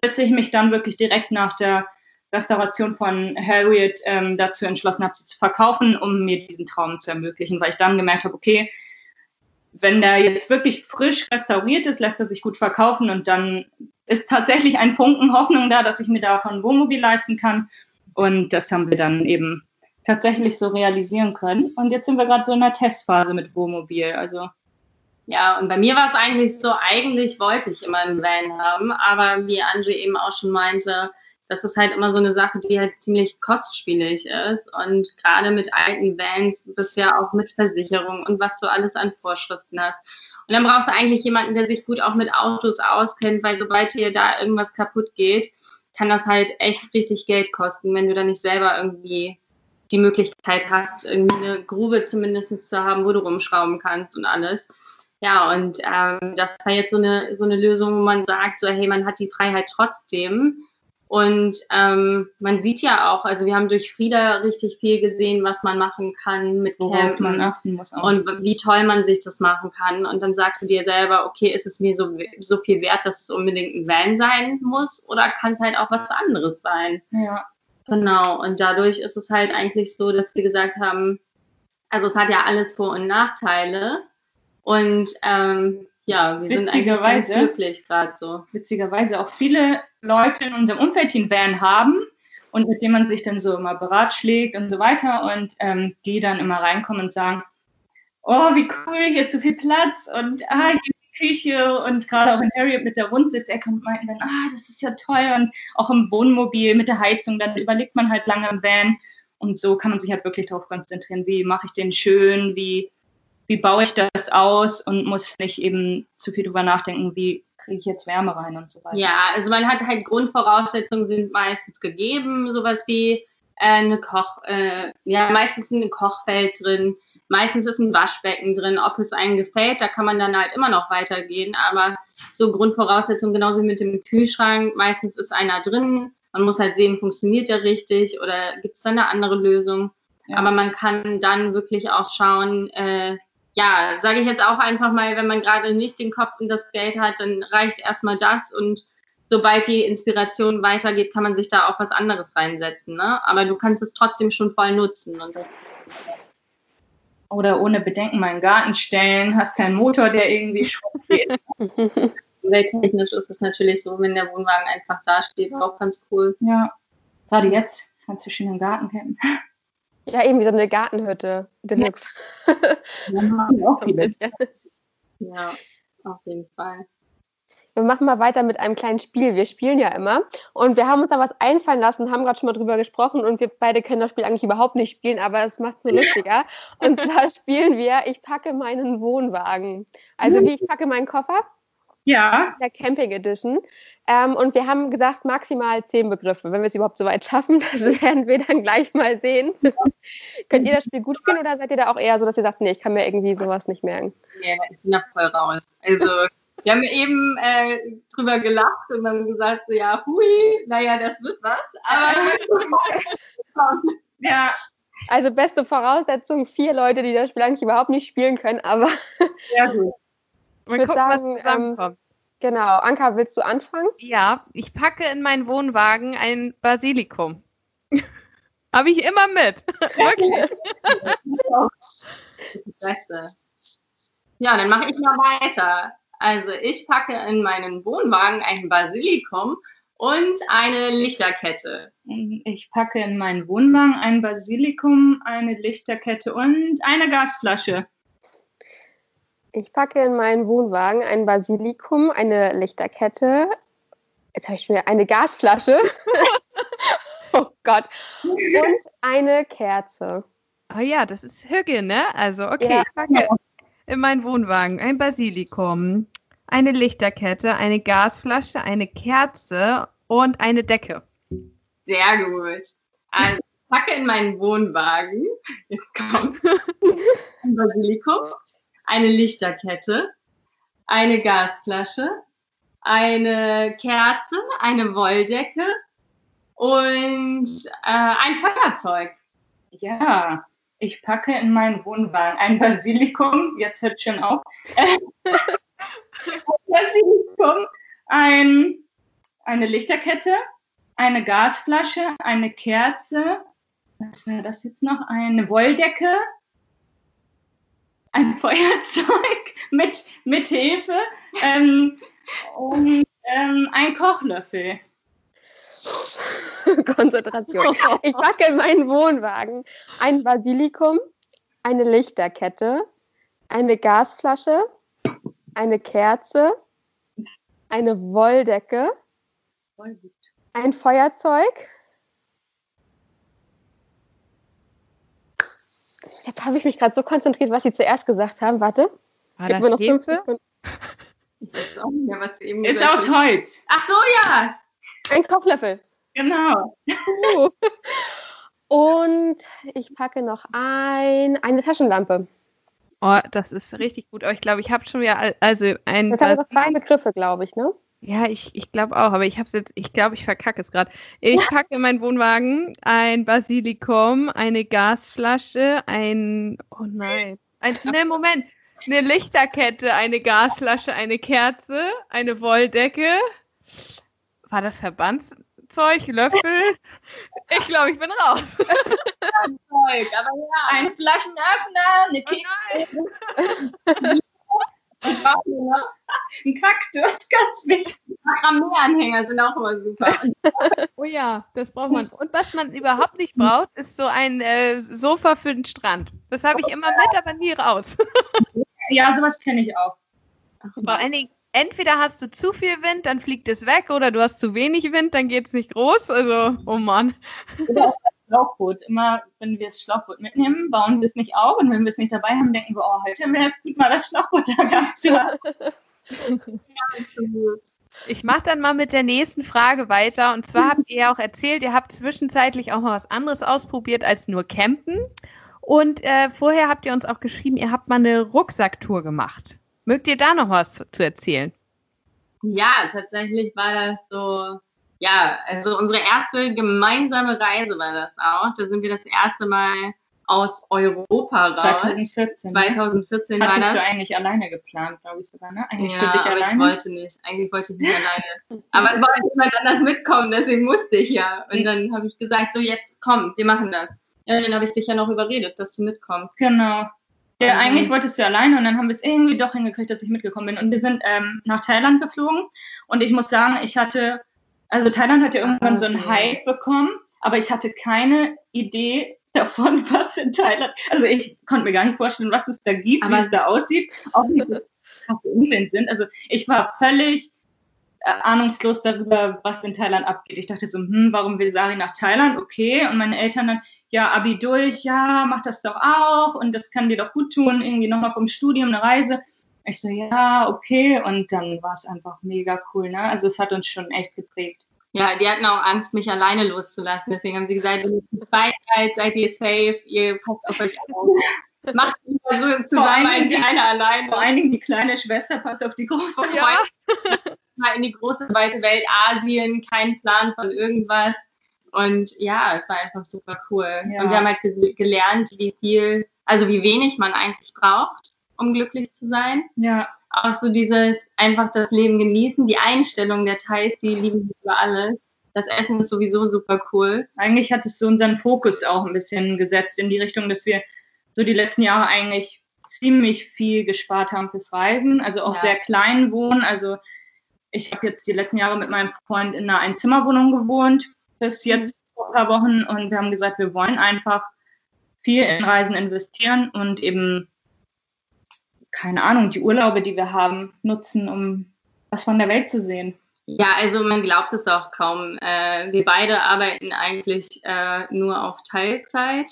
bis ich mich dann wirklich direkt nach der Restauration von Harriet ähm, dazu entschlossen habe, sie zu verkaufen, um mir diesen Traum zu ermöglichen, weil ich dann gemerkt habe, okay, wenn der jetzt wirklich frisch restauriert ist, lässt er sich gut verkaufen und dann ist tatsächlich ein Funken Hoffnung da, dass ich mir davon Wohnmobil leisten kann. Und das haben wir dann eben tatsächlich so realisieren können. Und jetzt sind wir gerade so in der Testphase mit Wohnmobil. Also ja, und bei mir war es eigentlich so, eigentlich wollte ich immer einen Van haben, aber wie Angie eben auch schon meinte, das ist halt immer so eine Sache, die halt ziemlich kostspielig ist. Und gerade mit alten Vans bisher auch mit Versicherung und was du alles an Vorschriften hast. Und dann brauchst du eigentlich jemanden, der sich gut auch mit Autos auskennt, weil sobald hier da irgendwas kaputt geht, kann das halt echt richtig Geld kosten, wenn du da nicht selber irgendwie die Möglichkeit hast, irgendwie eine Grube zumindest zu haben, wo du rumschrauben kannst und alles. Ja, und ähm, das war jetzt so eine, so eine Lösung, wo man sagt, so, hey, man hat die Freiheit trotzdem und ähm, man sieht ja auch, also wir haben durch Frieda richtig viel gesehen, was man machen kann mit Campen man achten muss auch. und wie toll man sich das machen kann. Und dann sagst du dir selber, okay, ist es mir so, so viel wert, dass es unbedingt ein Van sein muss oder kann es halt auch was anderes sein? Ja. Genau. Und dadurch ist es halt eigentlich so, dass wir gesagt haben, also es hat ja alles Vor- und Nachteile. Und ähm, ja, wir sind eigentlich ganz glücklich gerade so. Witzigerweise auch viele Leute in unserem Umfeld, die einen Van haben und mit denen man sich dann so immer beratschlägt und so weiter und ähm, die dann immer reinkommen und sagen, oh, wie cool, hier ist so viel Platz und ah, hier Küche und gerade auch in Harriet mit der Rundsitzecke und meinten dann, ah, das ist ja toll und auch im Wohnmobil mit der Heizung, dann überlegt man halt lange im Van und so kann man sich halt wirklich darauf konzentrieren, wie mache ich den schön, wie wie baue ich das aus und muss nicht eben zu viel drüber nachdenken, wie kriege ich jetzt Wärme rein und so weiter. Ja, also man hat halt Grundvoraussetzungen sind meistens gegeben, sowas wie eine Koch, äh, ja, meistens ein Kochfeld drin, meistens ist ein Waschbecken drin, ob es einem gefällt, da kann man dann halt immer noch weitergehen, aber so Grundvoraussetzungen genauso wie mit dem Kühlschrank, meistens ist einer drin, man muss halt sehen, funktioniert der richtig oder gibt es da eine andere Lösung, ja. aber man kann dann wirklich auch schauen, äh, ja, sage ich jetzt auch einfach mal, wenn man gerade nicht den Kopf und das Geld hat, dann reicht erstmal das und sobald die Inspiration weitergeht, kann man sich da auch was anderes reinsetzen. Ne? Aber du kannst es trotzdem schon voll nutzen. Und das Oder ohne Bedenken mal in den Garten stellen, hast keinen Motor, der irgendwie Schrott geht. Welttechnisch ist es natürlich so, wenn der Wohnwagen einfach da steht, auch ganz cool. Ja, gerade jetzt kannst du schön im Garten campen. Ja, eben wie so eine Gartenhütte. Deluxe. Ja, auch ja, auf jeden Fall. Wir machen mal weiter mit einem kleinen Spiel. Wir spielen ja immer. Und wir haben uns da was einfallen lassen, haben gerade schon mal drüber gesprochen und wir beide können das Spiel eigentlich überhaupt nicht spielen, aber es macht es so lustiger. Und zwar spielen wir, ich packe meinen Wohnwagen. Also wie ich packe meinen Koffer ja. Der Camping Edition. Ähm, und wir haben gesagt, maximal zehn Begriffe. Wenn wir es überhaupt so weit schaffen, das werden wir dann gleich mal sehen. Könnt ihr das Spiel gut spielen oder seid ihr da auch eher so, dass ihr sagt, nee, ich kann mir irgendwie sowas nicht merken? Ja, ich bin da voll raus. Also, wir haben eben äh, drüber gelacht und dann gesagt, so, ja, hui, naja, das wird was. Aber. ja. Also, beste Voraussetzung: vier Leute, die das Spiel eigentlich überhaupt nicht spielen können, aber. Ja, gut. Ich würde sagen, ähm, genau. Anka, willst du anfangen? Ja, ich packe in meinen Wohnwagen ein Basilikum. Habe ich immer mit. Wirklich. Das Beste. Ja, dann mache ich mal weiter. Also ich packe in meinen Wohnwagen ein Basilikum und eine Lichterkette. Ich packe in meinen Wohnwagen ein Basilikum, eine Lichterkette und eine Gasflasche. Ich packe in meinen Wohnwagen ein Basilikum, eine Lichterkette. Jetzt habe ich mir eine Gasflasche. oh Gott. Und eine Kerze. Oh ja, das ist Hügge, ne? Also, okay, Ja. ich packe in meinen Wohnwagen ein Basilikum, eine Lichterkette, eine Gasflasche, eine Kerze und eine Decke. Sehr gut. Also ich packe in meinen Wohnwagen, jetzt kommt ein Basilikum, eine Lichterkette, eine Gasflasche, eine Kerze, eine Wolldecke und äh, ein Feuerzeug. Ja, ich packe in meinen Wohnwagen ein Basilikum, jetzt hört schon auf. ein Basilikum, ein, eine Lichterkette, eine Gasflasche, eine Kerze, was war das jetzt noch? Eine Wolldecke, ein Feuerzeug mit, mit Hefe ähm, und ähm, ein Kochlöffel. Konzentration. Ich packe in meinen Wohnwagen ein Basilikum, eine Lichterkette, eine Gasflasche, eine Kerze, eine Wolldecke, ein Feuerzeug. Jetzt habe ich mich gerade so konzentriert, was Sie zuerst gesagt haben. Warte. War das noch fünf Hefe? Sekunden. Ich weiß auch nicht mehr, was wir eben Ist aus. Holz. Ach so, ja. Ein Kochlöffel. Genau. Und ich packe noch ein, eine Taschenlampe. Oh, das ist richtig gut. Aber ich glaube, ich habe schon wieder, al- also ein Das haben wir zwei Begriffe, glaube ich, ne? Ja, ich, ich glaube auch, aber ich habe jetzt, ich glaube, ich verkacke es gerade. Ich packe in meinen Wohnwagen ein Basilikum, eine Gasflasche, ein, oh nein, ein, ne, Moment, eine Lichterkette, eine Gasflasche, eine Kerze, eine Wolldecke. War das Verbandszeug, Löffel? Ich glaube, ich bin raus. Zeug, aber ja. Ein Flaschenöffner, eine Oh Keks, nein. Was brauchen wir noch? ein Kaktus, ganz wichtig. Makramee-Anhänger sind auch immer super. Oh ja, das braucht man. Und was man überhaupt nicht braucht, ist so ein äh, Sofa für den Strand. Das habe ich immer mit, aber nie raus. Ja, sowas kenne ich auch. Vor allen Dingen, entweder hast du zu viel Wind, dann fliegt es weg, oder du hast zu wenig Wind, dann geht es nicht groß. Also, oh Mann. Schlauchboot. Immer, wenn wir das Schlauchboot mitnehmen, bauen wir es nicht auf. Und wenn wir es nicht dabei haben, denken wir, oh, heute wäre es gut, mal das Schlauchboot da gehabt zu haben. Ich mache dann mal mit der nächsten Frage weiter. Und zwar habt ihr ja auch erzählt, ihr habt zwischenzeitlich auch mal was anderes ausprobiert als nur Campen. Und äh, vorher habt ihr uns auch geschrieben, ihr habt mal eine Rucksacktour gemacht. Mögt ihr da noch was zu erzählen? Ja, tatsächlich war das so, ja, also unsere erste gemeinsame Reise war das auch. Da sind wir das erste Mal aus Europa raus. 2014. ne? 2014 war Hattest das. du eigentlich alleine geplant, glaube ich sogar, ne? Eigentlich für Ja, dich aber ich alleine. wollte nicht. Eigentlich wollte ich nicht alleine. Aber es wollte jemand anders mitkommen, deswegen musste ich ja. Und dann habe ich gesagt, so jetzt komm, wir machen das. Ja, dann habe ich dich ja noch überredet, dass du mitkommst. Genau. Ja, Mhm. eigentlich wolltest du alleine und dann haben wir es irgendwie doch hingekriegt, dass ich mitgekommen bin. Und wir sind ähm, nach Thailand geflogen und ich muss sagen, ich hatte, also Thailand hat ja irgendwann so einen. Hype bekommen, aber ich hatte keine Idee davon, was in Thailand, also ich konnte mir gar nicht vorstellen, was es da gibt, Aber- wie es da aussieht, auch wie so krasse Inseln sind. Also ich war völlig äh, ahnungslos darüber, was in Thailand abgeht. Ich dachte so, hm, warum will Sari nach Thailand? Okay. Und meine Eltern dann, ja, Abi durch, ja, mach das doch auch und das kann dir doch gut tun, irgendwie nochmal vom Studium eine Reise. Ich so, ja, okay. Und dann war es einfach mega cool, ne? Also es hat uns schon echt geprägt. Ja, die hatten auch Angst, mich alleine loszulassen. Deswegen haben sie gesagt, wenn ihr zweit seid, seid ihr safe, ihr passt auf euch auf. Macht lieber so zusammen allen als die Dingen- eine alleine. Vor allen Dingen die kleine Schwester passt auf die große. Ja. Mal in die große weite Welt Asien, kein Plan von irgendwas. Und ja, es war einfach super cool. Ja. Und wir haben halt ge gelernt, wie viel, also wie wenig man eigentlich braucht, um glücklich zu sein. Ja, Auch so dieses einfach das Leben genießen, die Einstellung der Thais, die lieben wir über alles. Das Essen ist sowieso super cool. eigentlich hat es so unseren Fokus auch ein bisschen gesetzt in die Richtung, dass wir so die letzten Jahre eigentlich ziemlich viel gespart haben fürs Reisen, also auch Ja. sehr klein wohnen. Also ich habe jetzt die letzten Jahre mit meinem Freund in einer Einzimmerwohnung gewohnt, bis jetzt vor ein paar Wochen und wir haben gesagt, wir wollen einfach viel in Reisen investieren und eben, keine Ahnung, die Urlaube, die wir haben, nutzen, um was von der Welt zu sehen. Ja, also man glaubt es auch kaum. Äh, wir beide arbeiten eigentlich äh, nur auf Teilzeit.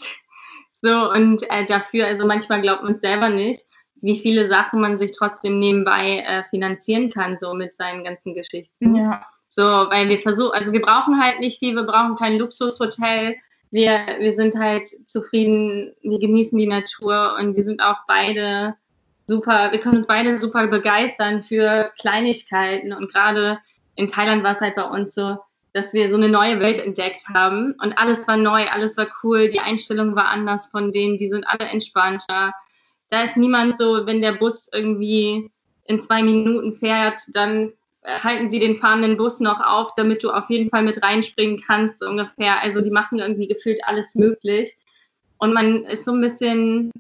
So, und äh, dafür, also manchmal glaubt man es selber nicht, wie viele Sachen man sich trotzdem nebenbei äh, finanzieren kann, so mit seinen ganzen Geschichten. Ja. So, weil wir versuchen, also wir brauchen halt nicht viel, wir brauchen kein Luxushotel. Wir, wir sind halt zufrieden, wir genießen die Natur und wir sind auch beide super, wir können uns beide super begeistern für Kleinigkeiten und gerade in Thailand war es halt bei uns so, dass wir so eine neue Welt entdeckt haben und alles war neu, alles war cool, die Einstellung war anders von denen, die sind alle entspannter. Da ist niemand so, wenn der Bus irgendwie in zwei Minuten fährt, dann halten sie den fahrenden Bus noch auf, damit du auf jeden Fall mit reinspringen kannst, ungefähr. Also die machen irgendwie gefühlt alles möglich. Und man ist so ein bisschen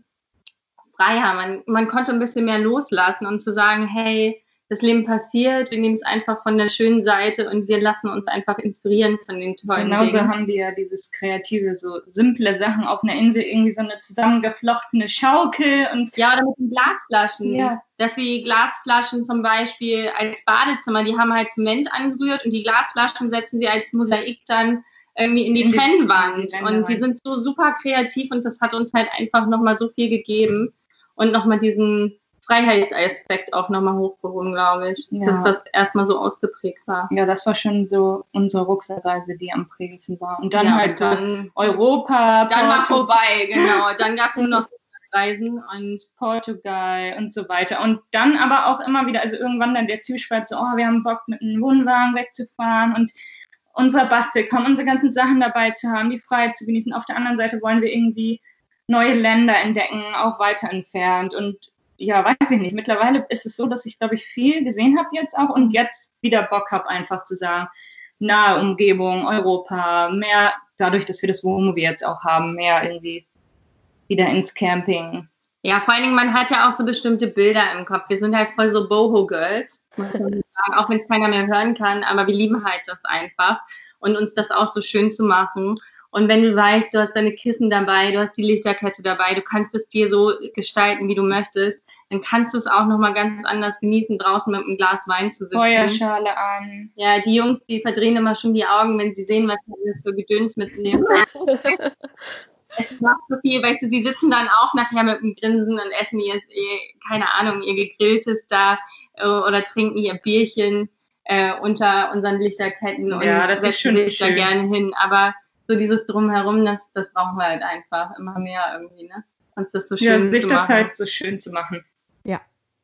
freier, man, man konnte ein bisschen mehr loslassen und zu sagen, hey, das Leben passiert, wir nehmen es einfach von der schönen Seite und wir lassen uns einfach inspirieren von den tollen Genauso Dingen. haben wir ja dieses kreative, so simple Sachen auf einer Insel, irgendwie so eine zusammengeflochtene Schaukel und Ja, oder mit den Glasflaschen. Ja. Dass wir die Glasflaschen zum Beispiel als Badezimmer, die haben halt Zement angerührt und die Glasflaschen setzen sie als Mosaik dann irgendwie in die In die- Trennwand. die und die rein. sind so super kreativ und das hat uns halt einfach nochmal so viel gegeben und nochmal diesen Freiheitsaspekt auch nochmal hochgehoben, glaube ich. Ja. Dass das erstmal so ausgeprägt war. ja, das war schon so unsere Rucksackreise, die am prägendsten war. Und dann ja, halt dann, Europa, dann war vorbei, genau. Dann gab es nur noch Reisen und Portugal und so weiter. Und dann aber auch immer wieder, also irgendwann dann der Zwiespalt so, oh, wir haben Bock mit einem Wohnwagen wegzufahren und unser Bastelkram, unsere ganzen Sachen dabei zu haben, die Freiheit zu genießen. Auf der anderen Seite wollen wir irgendwie neue Länder entdecken, auch weiter entfernt. Und ja, weiß ich nicht. Mittlerweile ist es so, dass ich, glaube ich, viel gesehen habe jetzt auch und jetzt wieder Bock habe, einfach zu sagen, nahe Umgebung, Europa, mehr dadurch, dass wir das Wohnmobil jetzt auch haben, mehr irgendwie wieder ins Camping. Ja, vor allen Dingen, man hat ja auch so bestimmte Bilder im Kopf. Wir sind halt voll so Boho-Girls, auch wenn es keiner mehr hören kann, aber wir lieben halt das einfach und uns das auch so schön zu machen. Und wenn du weißt, du hast deine Kissen dabei, du hast die Lichterkette dabei, du kannst es dir so gestalten, wie du möchtest, dann kannst du es auch nochmal ganz anders genießen, draußen mit einem Glas Wein zu sitzen. Feuerschale an. Ja, die Jungs, die verdrehen immer schon die Augen, wenn sie sehen, was wir für Gedöns mitnehmen. es macht so viel, weißt du, sie sitzen dann auch nachher mit einem Grinsen und essen ihr, keine Ahnung, ihr gegrilltes da äh, oder trinken ihr Bierchen äh, unter unseren Lichterketten und Ja, das ist setzen sich da gerne hin. Aber so dieses Drumherum, das, das brauchen wir halt einfach immer mehr irgendwie, ne? Uns das so schön Ja, zu sich das machen. halt so schön zu machen.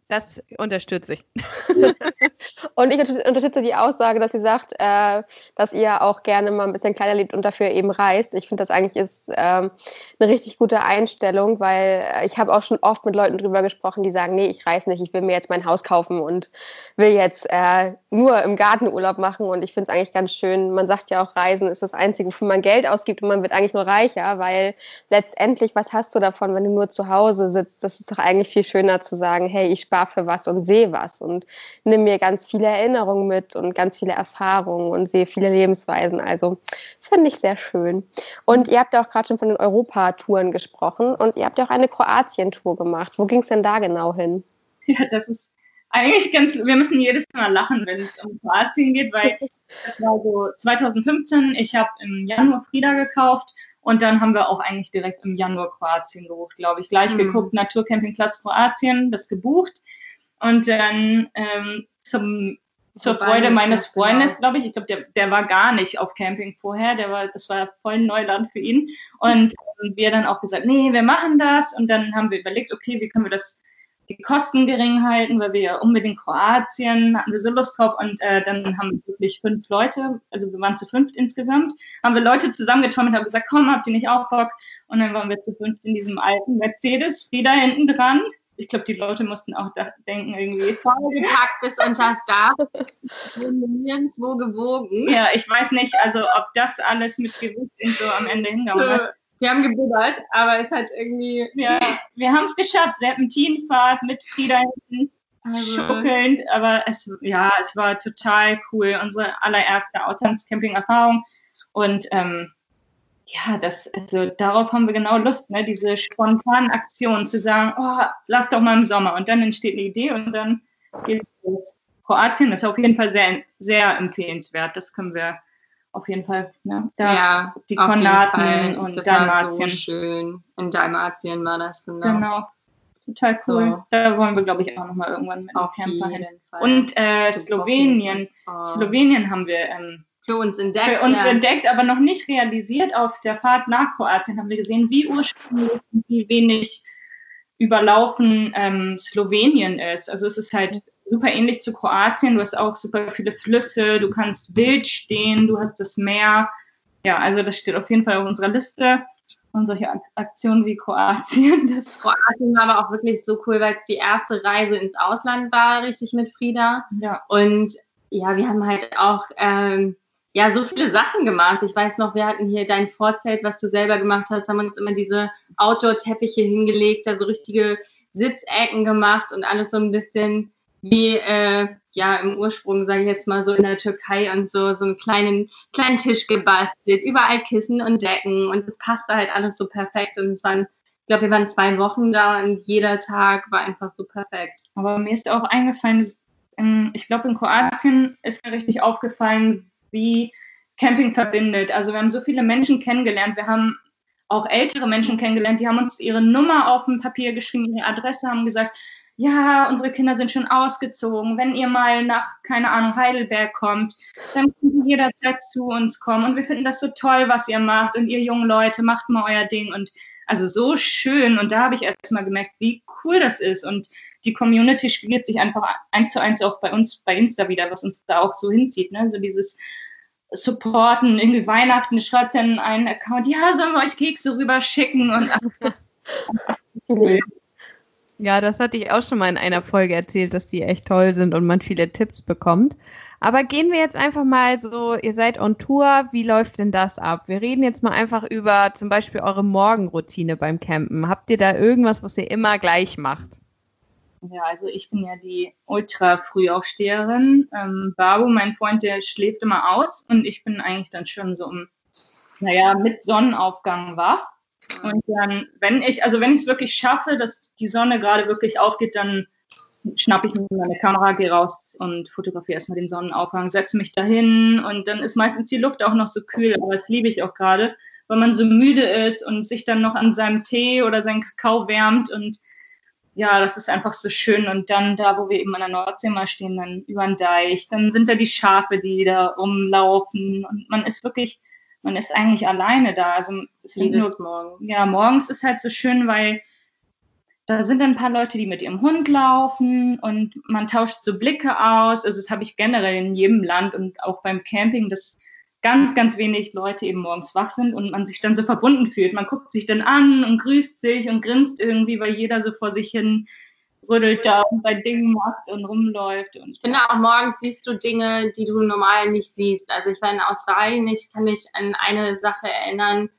Das unterstütze ich. Und ich unter- unterstütze die Aussage, dass sie sagt, äh, dass ihr auch gerne mal ein bisschen kleiner lebt und dafür eben reist. Ich finde, das eigentlich ist ähm, eine richtig gute Einstellung, weil äh, ich habe auch schon oft mit Leuten drüber gesprochen, die sagen, nee, ich reise nicht, ich will mir jetzt mein Haus kaufen und will jetzt äh, nur im Garten Urlaub machen. Und ich finde es eigentlich ganz schön. Man sagt ja auch, Reisen ist das Einzige, wofür man Geld ausgibt und man wird eigentlich nur reicher, weil letztendlich, was hast du davon, wenn du nur zu Hause sitzt? Das ist doch eigentlich viel schöner zu sagen, hey, ich spare für was und sehe was und nimm mir ganz viele Erinnerungen mit und ganz viele Erfahrungen und sehe viele Lebensweisen. Also das finde ich sehr schön. Und ihr habt ja auch gerade schon von den Europatouren gesprochen und ihr habt ja auch eine Kroatien-Tour gemacht. Wo ging es denn da genau hin? Ja, das ist eigentlich ganz, wir müssen jedes Mal lachen, wenn es um Kroatien geht, weil das war so 2015, ich habe im Januar Frieda gekauft und dann haben wir auch eigentlich direkt im Januar Kroatien gebucht, glaube ich. Gleich Mhm. geguckt, Naturcampingplatz Kroatien, das gebucht und dann ähm, zum zur Wobei, Freude meines ist genau- Freundes, glaube ich. Ich glaube, der, der war gar nicht auf Camping vorher. Der war, das war voll Neuland für ihn. Und ähm, wir dann auch gesagt, nee, wir machen das. Und dann haben wir überlegt, okay, wie können wir das die Kosten gering halten, weil wir ja unbedingt Kroatien hatten wir so Lust drauf. Und äh, dann haben wir wirklich fünf Leute, also wir waren zu fünft insgesamt, haben wir Leute zusammengetrommelt und haben gesagt, komm, habt ihr nicht auch Bock? Und dann waren wir zu fünft in diesem alten Mercedes, wieder hinten dran. Ich glaube, die Leute mussten auch da denken irgendwie, vollgepackt bis. Wir wurden nirgendwo gewogen. Ja, ich weiß nicht, also ob das alles mit Gewicht und so am Ende hingehauen hat. Wir haben gebubbert, aber es hat irgendwie. Ja, wir haben es geschafft. Serpentinfahrt mit Frieda hinten. Also, Schuckelnd, aber es, ja, es war total cool. Unsere allererste Auslandscamping-Erfahrung. Und ähm, ja, das, also darauf haben wir genau Lust, ne? diese spontanen Aktionen zu sagen, oh, lass doch mal im Sommer. Und dann entsteht eine Idee und dann geht es los. Kroatien ist auf jeden Fall sehr, sehr empfehlenswert. Das können wir auf jeden Fall, ne? Da ja, die Konaten und das war Dalmatien. So schön. In Dalmatien war das, genau. Genau. Total cool. So. Da wollen wir, glaube ich, auch nochmal irgendwann mit Auf Camper hin. Fall. Und äh, Slowenien. Oh. Slowenien haben wir ähm, Für uns entdeckt. für uns ja. entdeckt, aber noch nicht realisiert. Auf der Fahrt nach Kroatien haben wir gesehen, wie ursprünglich und wie wenig überlaufen ähm, Slowenien ist. Also es ist halt super ähnlich zu Kroatien. Du hast auch super viele Flüsse, du kannst wild stehen, du hast das Meer. Ja, also das steht auf jeden Fall auf unserer Liste. Und solche Ak Aktionen wie Kroatien, das Kroatien war aber auch wirklich so cool, weil es die erste Reise ins Ausland war, richtig mit Frieda. ja, Und ja, wir haben halt auch ähm, ja so viele Sachen gemacht. Ich weiß noch, wir hatten hier dein Vorzelt, was du selber gemacht hast, haben uns immer diese Outdoor-Teppiche hingelegt, da so richtige Sitzecken gemacht und alles so ein bisschen wie äh, ja im Ursprung, sage ich jetzt mal so in der Türkei und so so einen kleinen kleinen Tisch gebastelt, überall Kissen und Decken und es passte halt alles so perfekt und es waren ich glaube, wir waren zwei Wochen da und jeder Tag war einfach so perfekt. Aber mir ist auch eingefallen, in, ich glaube, in Kroatien ist mir richtig aufgefallen, wie Camping verbindet. Also wir haben so viele Menschen kennengelernt. Wir haben auch ältere Menschen kennengelernt, die haben uns ihre Nummer auf dem Papier geschrieben, ihre Adresse, haben gesagt, ja, unsere Kinder sind schon ausgezogen. Wenn ihr mal nach, keine Ahnung, Heidelberg kommt, dann könnt ihr jederzeit zu uns kommen. Und wir finden das so toll, was ihr macht. Und ihr jungen Leute, macht mal euer Ding. Und also so schön. Und da habe ich erst mal gemerkt, wie cool das ist. Und die Community spiegelt sich einfach eins zu eins auch bei uns bei Insta wieder, was uns da auch so hinzieht. Ne? So dieses Supporten, irgendwie Weihnachten, schreibt dann einen Account, ja, sollen wir euch Kekse rüber schicken? Und. Ja, das hatte ich auch schon mal in einer Folge erzählt, dass die echt toll sind und man viele Tipps bekommt. Aber gehen wir jetzt einfach mal so, ihr seid on Tour, wie läuft denn das ab? Wir reden jetzt mal einfach über zum Beispiel eure Morgenroutine beim Campen. Habt ihr da irgendwas, was ihr immer gleich macht? Ja, also ich bin ja die Ultra-Frühaufsteherin. Ähm, Babu, mein Freund, der schläft immer aus und ich bin eigentlich dann schon so um, naja, mit Sonnenaufgang wach. Und dann, wenn ich, also wenn ich es wirklich schaffe, dass die Sonne gerade wirklich aufgeht, dann schnappe ich mir meine Kamera, gehe raus und fotografiere erstmal den Sonnenaufgang, setze mich dahin und dann ist meistens die Luft auch noch so kühl, aber das liebe ich auch gerade, weil man so müde ist und sich dann noch an seinem Tee oder seinen Kakao wärmt und ja, das ist einfach so schön. Und dann da, wo wir eben an der Nordsee mal stehen, dann über den Deich, dann sind da die Schafe, die da rumlaufen und man ist wirklich, man ist eigentlich alleine da. Also es sind nur Jedes Morgen. ja, morgens ist halt so schön, weil da sind dann ein paar Leute, die mit ihrem Hund laufen und man tauscht so Blicke aus. Also das habe ich generell in jedem Land und auch beim Camping, dass ganz, ganz wenig Leute eben morgens wach sind und man sich dann so verbunden fühlt. Man guckt sich dann an und grüßt sich und grinst irgendwie, weil jeder so vor sich hin rüttelt da und sein Ding macht und rumläuft. Und Ich finde auch morgens siehst du Dinge, die du normal nicht siehst. Also ich war in Australien, ich kann mich an eine Sache erinnern.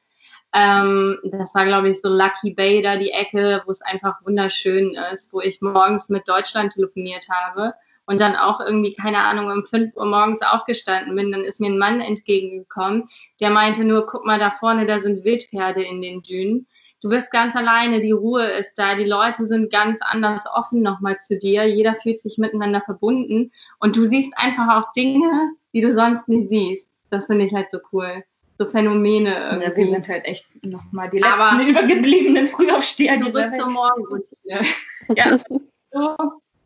Ähm, das war, glaube ich, so Lucky Bay, da die Ecke, wo es einfach wunderschön ist, wo ich morgens mit Deutschland telefoniert habe und dann auch irgendwie, keine Ahnung, um 5 Uhr morgens aufgestanden bin. Dann ist mir ein Mann entgegengekommen, der meinte nur, guck mal da vorne, da sind Wildpferde in den Dünen. Du bist ganz alleine, die Ruhe ist da, die Leute sind ganz anders offen nochmal zu dir, jeder fühlt sich miteinander verbunden und du siehst einfach auch Dinge, die du sonst nicht siehst. Das finde ich halt so cool. So Phänomene ja, wir irgendwie. sind halt echt nochmal die letzten Aber- übergebliebenen Frühaufsteher. Zurück zur Morgenroutine. ja, so,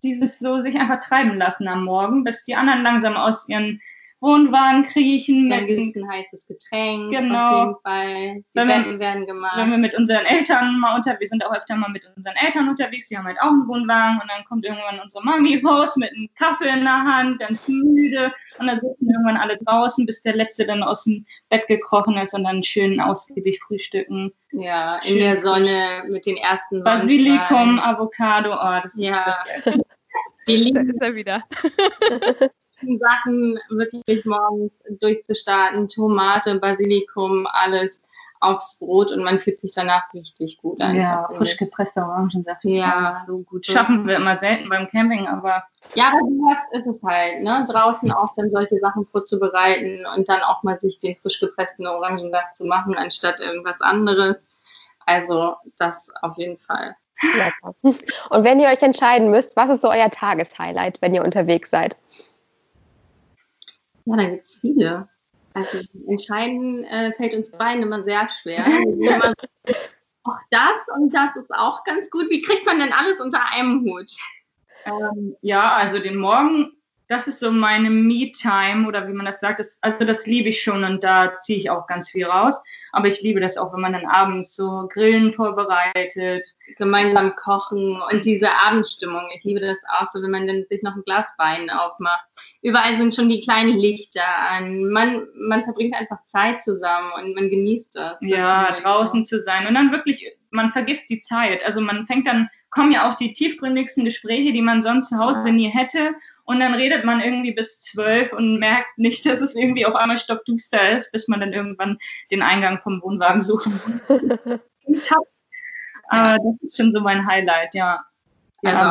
dieses so sich einfach treiben lassen am Morgen, bis die anderen langsam aus ihren Wohnwagen kriechen. Dann Mit, gibt es ein heißes Getränk. Genau. Auf jeden Fall. Die Wenn wir- Betten werden gemacht. wenn wir mit unseren Eltern mal unter, wir sind auch öfter mal mit unseren Eltern unterwegs, die haben halt auch einen Wohnwagen und dann kommt irgendwann unsere Mami raus mit einem Kaffee in der Hand, ganz müde und dann sitzen irgendwann alle draußen, bis der Letzte dann aus dem Bett gekrochen ist und dann schön ausgiebig frühstücken. ja, in Schön der frisch. Sonne mit den ersten Basilikum. Avocado, oh, das ist Ja. speziell. Wir Da lieben ist er wieder. Sachen wirklich morgens durchzustarten. Tomate, Basilikum, alles aufs Brot und man fühlt sich danach richtig gut an. Ja, frisch gepresster Orangensaft. Ja, so gut. Schaffen wir immer selten beim Camping, aber. Ja, aber sowas ist es halt, ne? Draußen auch dann solche Sachen vorzubereiten und dann auch mal sich den frisch gepressten Orangensaft zu machen, anstatt irgendwas anderes. Also, das auf jeden Fall. Lecker. Und wenn ihr euch entscheiden müsst, was ist so euer Tageshighlight, wenn ihr unterwegs seid? Ja, da gibt es viele. Also entscheiden äh, fällt uns beiden immer sehr schwer. auch das und das ist auch ganz gut. Wie kriegt man denn alles unter einem Hut? Ähm, ja, also den Morgen das ist so meine Me-Time oder wie man das sagt. Das, also das liebe ich schon und da ziehe ich auch ganz viel raus. Aber ich liebe das auch, wenn man dann abends so Grillen vorbereitet. Gemeinsam kochen und diese Abendstimmung. Ich liebe das auch so, wenn man dann sich noch ein Glas Wein aufmacht. Überall sind schon die kleinen Lichter an. Man, man verbringt einfach Zeit zusammen und man genießt das. das ja, draußen so. zu sein. Und dann wirklich, man vergisst die Zeit. Also man fängt dann kommen ja auch die tiefgründigsten Gespräche, die man sonst zu Hause nie hätte. Und dann redet man irgendwie bis zwölf und merkt nicht, dass es irgendwie auf einmal stockduster ist, bis man dann irgendwann den Eingang vom Wohnwagen suchen muss. äh, das ist schon so mein Highlight, ja. Also,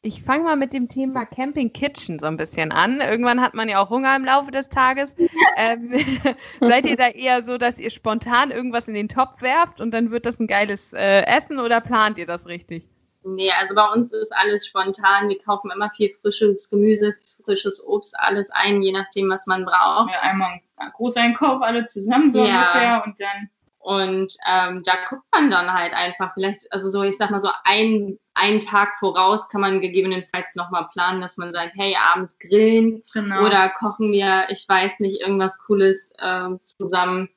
ich fange mal mit dem Thema Camping Kitchen so ein bisschen an. Irgendwann hat man ja auch Hunger im Laufe des Tages. ähm, seid ihr da eher so, dass ihr spontan irgendwas in den Topf werft und dann wird das ein geiles äh, Essen oder plant ihr das richtig? Nee, also bei uns ist alles spontan. Wir kaufen immer viel frisches Gemüse, frisches Obst, alles ein, je nachdem, was man braucht. Ja, einmal ein Großeinkauf, alle zusammen so ja. ungefähr und dann. Und ähm, da guckt man dann halt einfach, vielleicht, also so, ich sag mal so, ein, einen Tag voraus kann man gegebenenfalls nochmal planen, dass man sagt, hey, abends grillen genau. oder kochen wir, ich weiß nicht, irgendwas Cooles äh, zusammen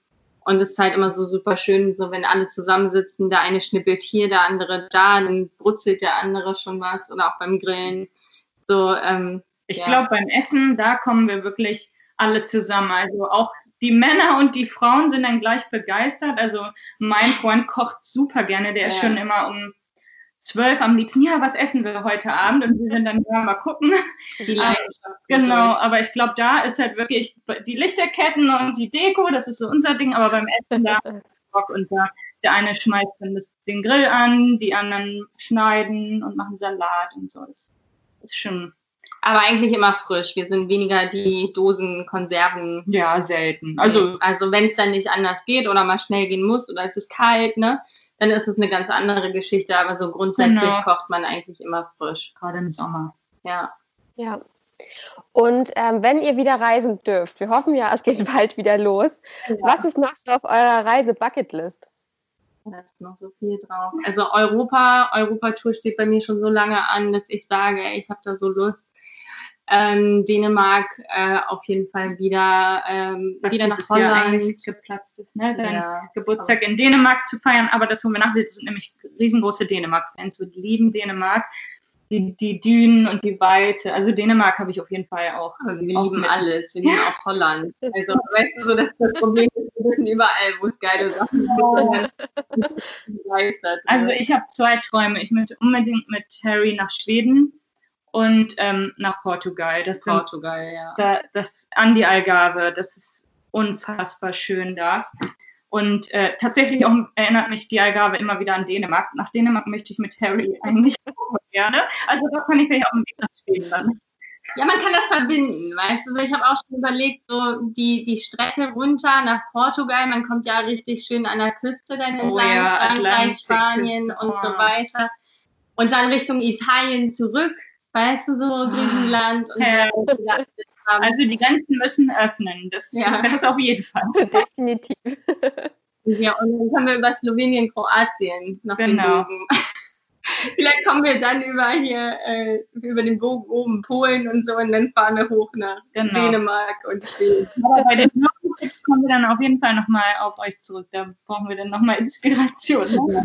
und es ist halt immer so super schön, so wenn alle zusammensitzen, der eine schnippelt hier, der andere da, dann brutzelt der andere schon was oder auch beim Grillen. So, ähm, ich ja. glaube, beim Essen, da kommen wir wirklich alle zusammen. Also auch die Männer und die Frauen sind dann gleich begeistert. Also mein Freund kocht super gerne, der ja. ist schon immer um zwölf am liebsten, ja, was essen wir heute Abend? Und wir sind dann, ja, mal gucken. Die Leidenschaft. genau, durch. aber ich glaube, da ist halt wirklich die Lichterketten und die Deko, das ist so unser Ding, aber beim Essen da Bock und da der eine schmeißt dann den Grill an, die anderen schneiden und machen Salat und so. Das ist schon. Aber eigentlich immer frisch. Wir sind weniger die Dosen, Konserven. Ja, selten. Also, also wenn es dann nicht anders geht oder mal schnell gehen muss oder es ist kalt, ne? Dann ist es eine ganz andere Geschichte. Aber so grundsätzlich genau. kocht man eigentlich immer frisch. Gerade im Sommer. Ja. Ja. Und ähm, wenn ihr wieder reisen dürft, wir hoffen ja, es geht bald wieder los. Ja. Was ist noch so auf eurer Reise-Bucketlist? Da ist noch so viel drauf. Also Europa, Europa-Tour steht bei mir schon so lange an, dass ich sage, ich habe da so Lust ähm, Dänemark äh, auf jeden Fall wieder, ähm, wieder nach Holland. Ja geplatzt ist, ne? Dein ja, Geburtstag in Dänemark zu feiern, aber das holen wir nach. Wir sind nämlich riesengroße Dänemark-Fans. Wir lieben Dänemark. Die, die Dünen und die Weite. Also Dänemark habe ich auf jeden Fall auch. Aber wir lieben mit. alles. Wir lieben auch Holland. Also, weißt du, so das, das Problem ist, wir wissen überall, wo es geile Sachen gibt. also ich habe zwei Träume. Ich möchte unbedingt mit Harry nach Schweden und ähm, nach Portugal. Das Portugal, sind, ja. Da, das an die Algarve, das ist unfassbar schön da. Und äh, tatsächlich auch erinnert mich die Algarve immer wieder an Dänemark. Nach Dänemark möchte ich mit Harry eigentlich gerne. Also da kann ich vielleicht auch ein Weg Schweden dann. Ja, man kann das verbinden, weißt du. Ich habe auch schon überlegt, so die, die Strecke runter nach Portugal, man kommt ja richtig schön an der Küste dann entlang, oh ja, Frankreich, Spanien und so weiter. Und dann Richtung Italien zurück weißt du, so Griechenland und ja. Also die Grenzen müssen öffnen, das, ja. das auf jeden Fall. Definitiv. Ja, und dann kommen wir über Slowenien, Kroatien nach genau. den Bogen. Vielleicht kommen wir dann über hier, äh, über den Bogen oben Polen und so und dann fahren wir hoch nach genau. Dänemark und Schweden. Aber bei den Tipps kommen wir dann auf jeden Fall nochmal auf euch zurück. Da brauchen wir dann nochmal Inspiration. Ne?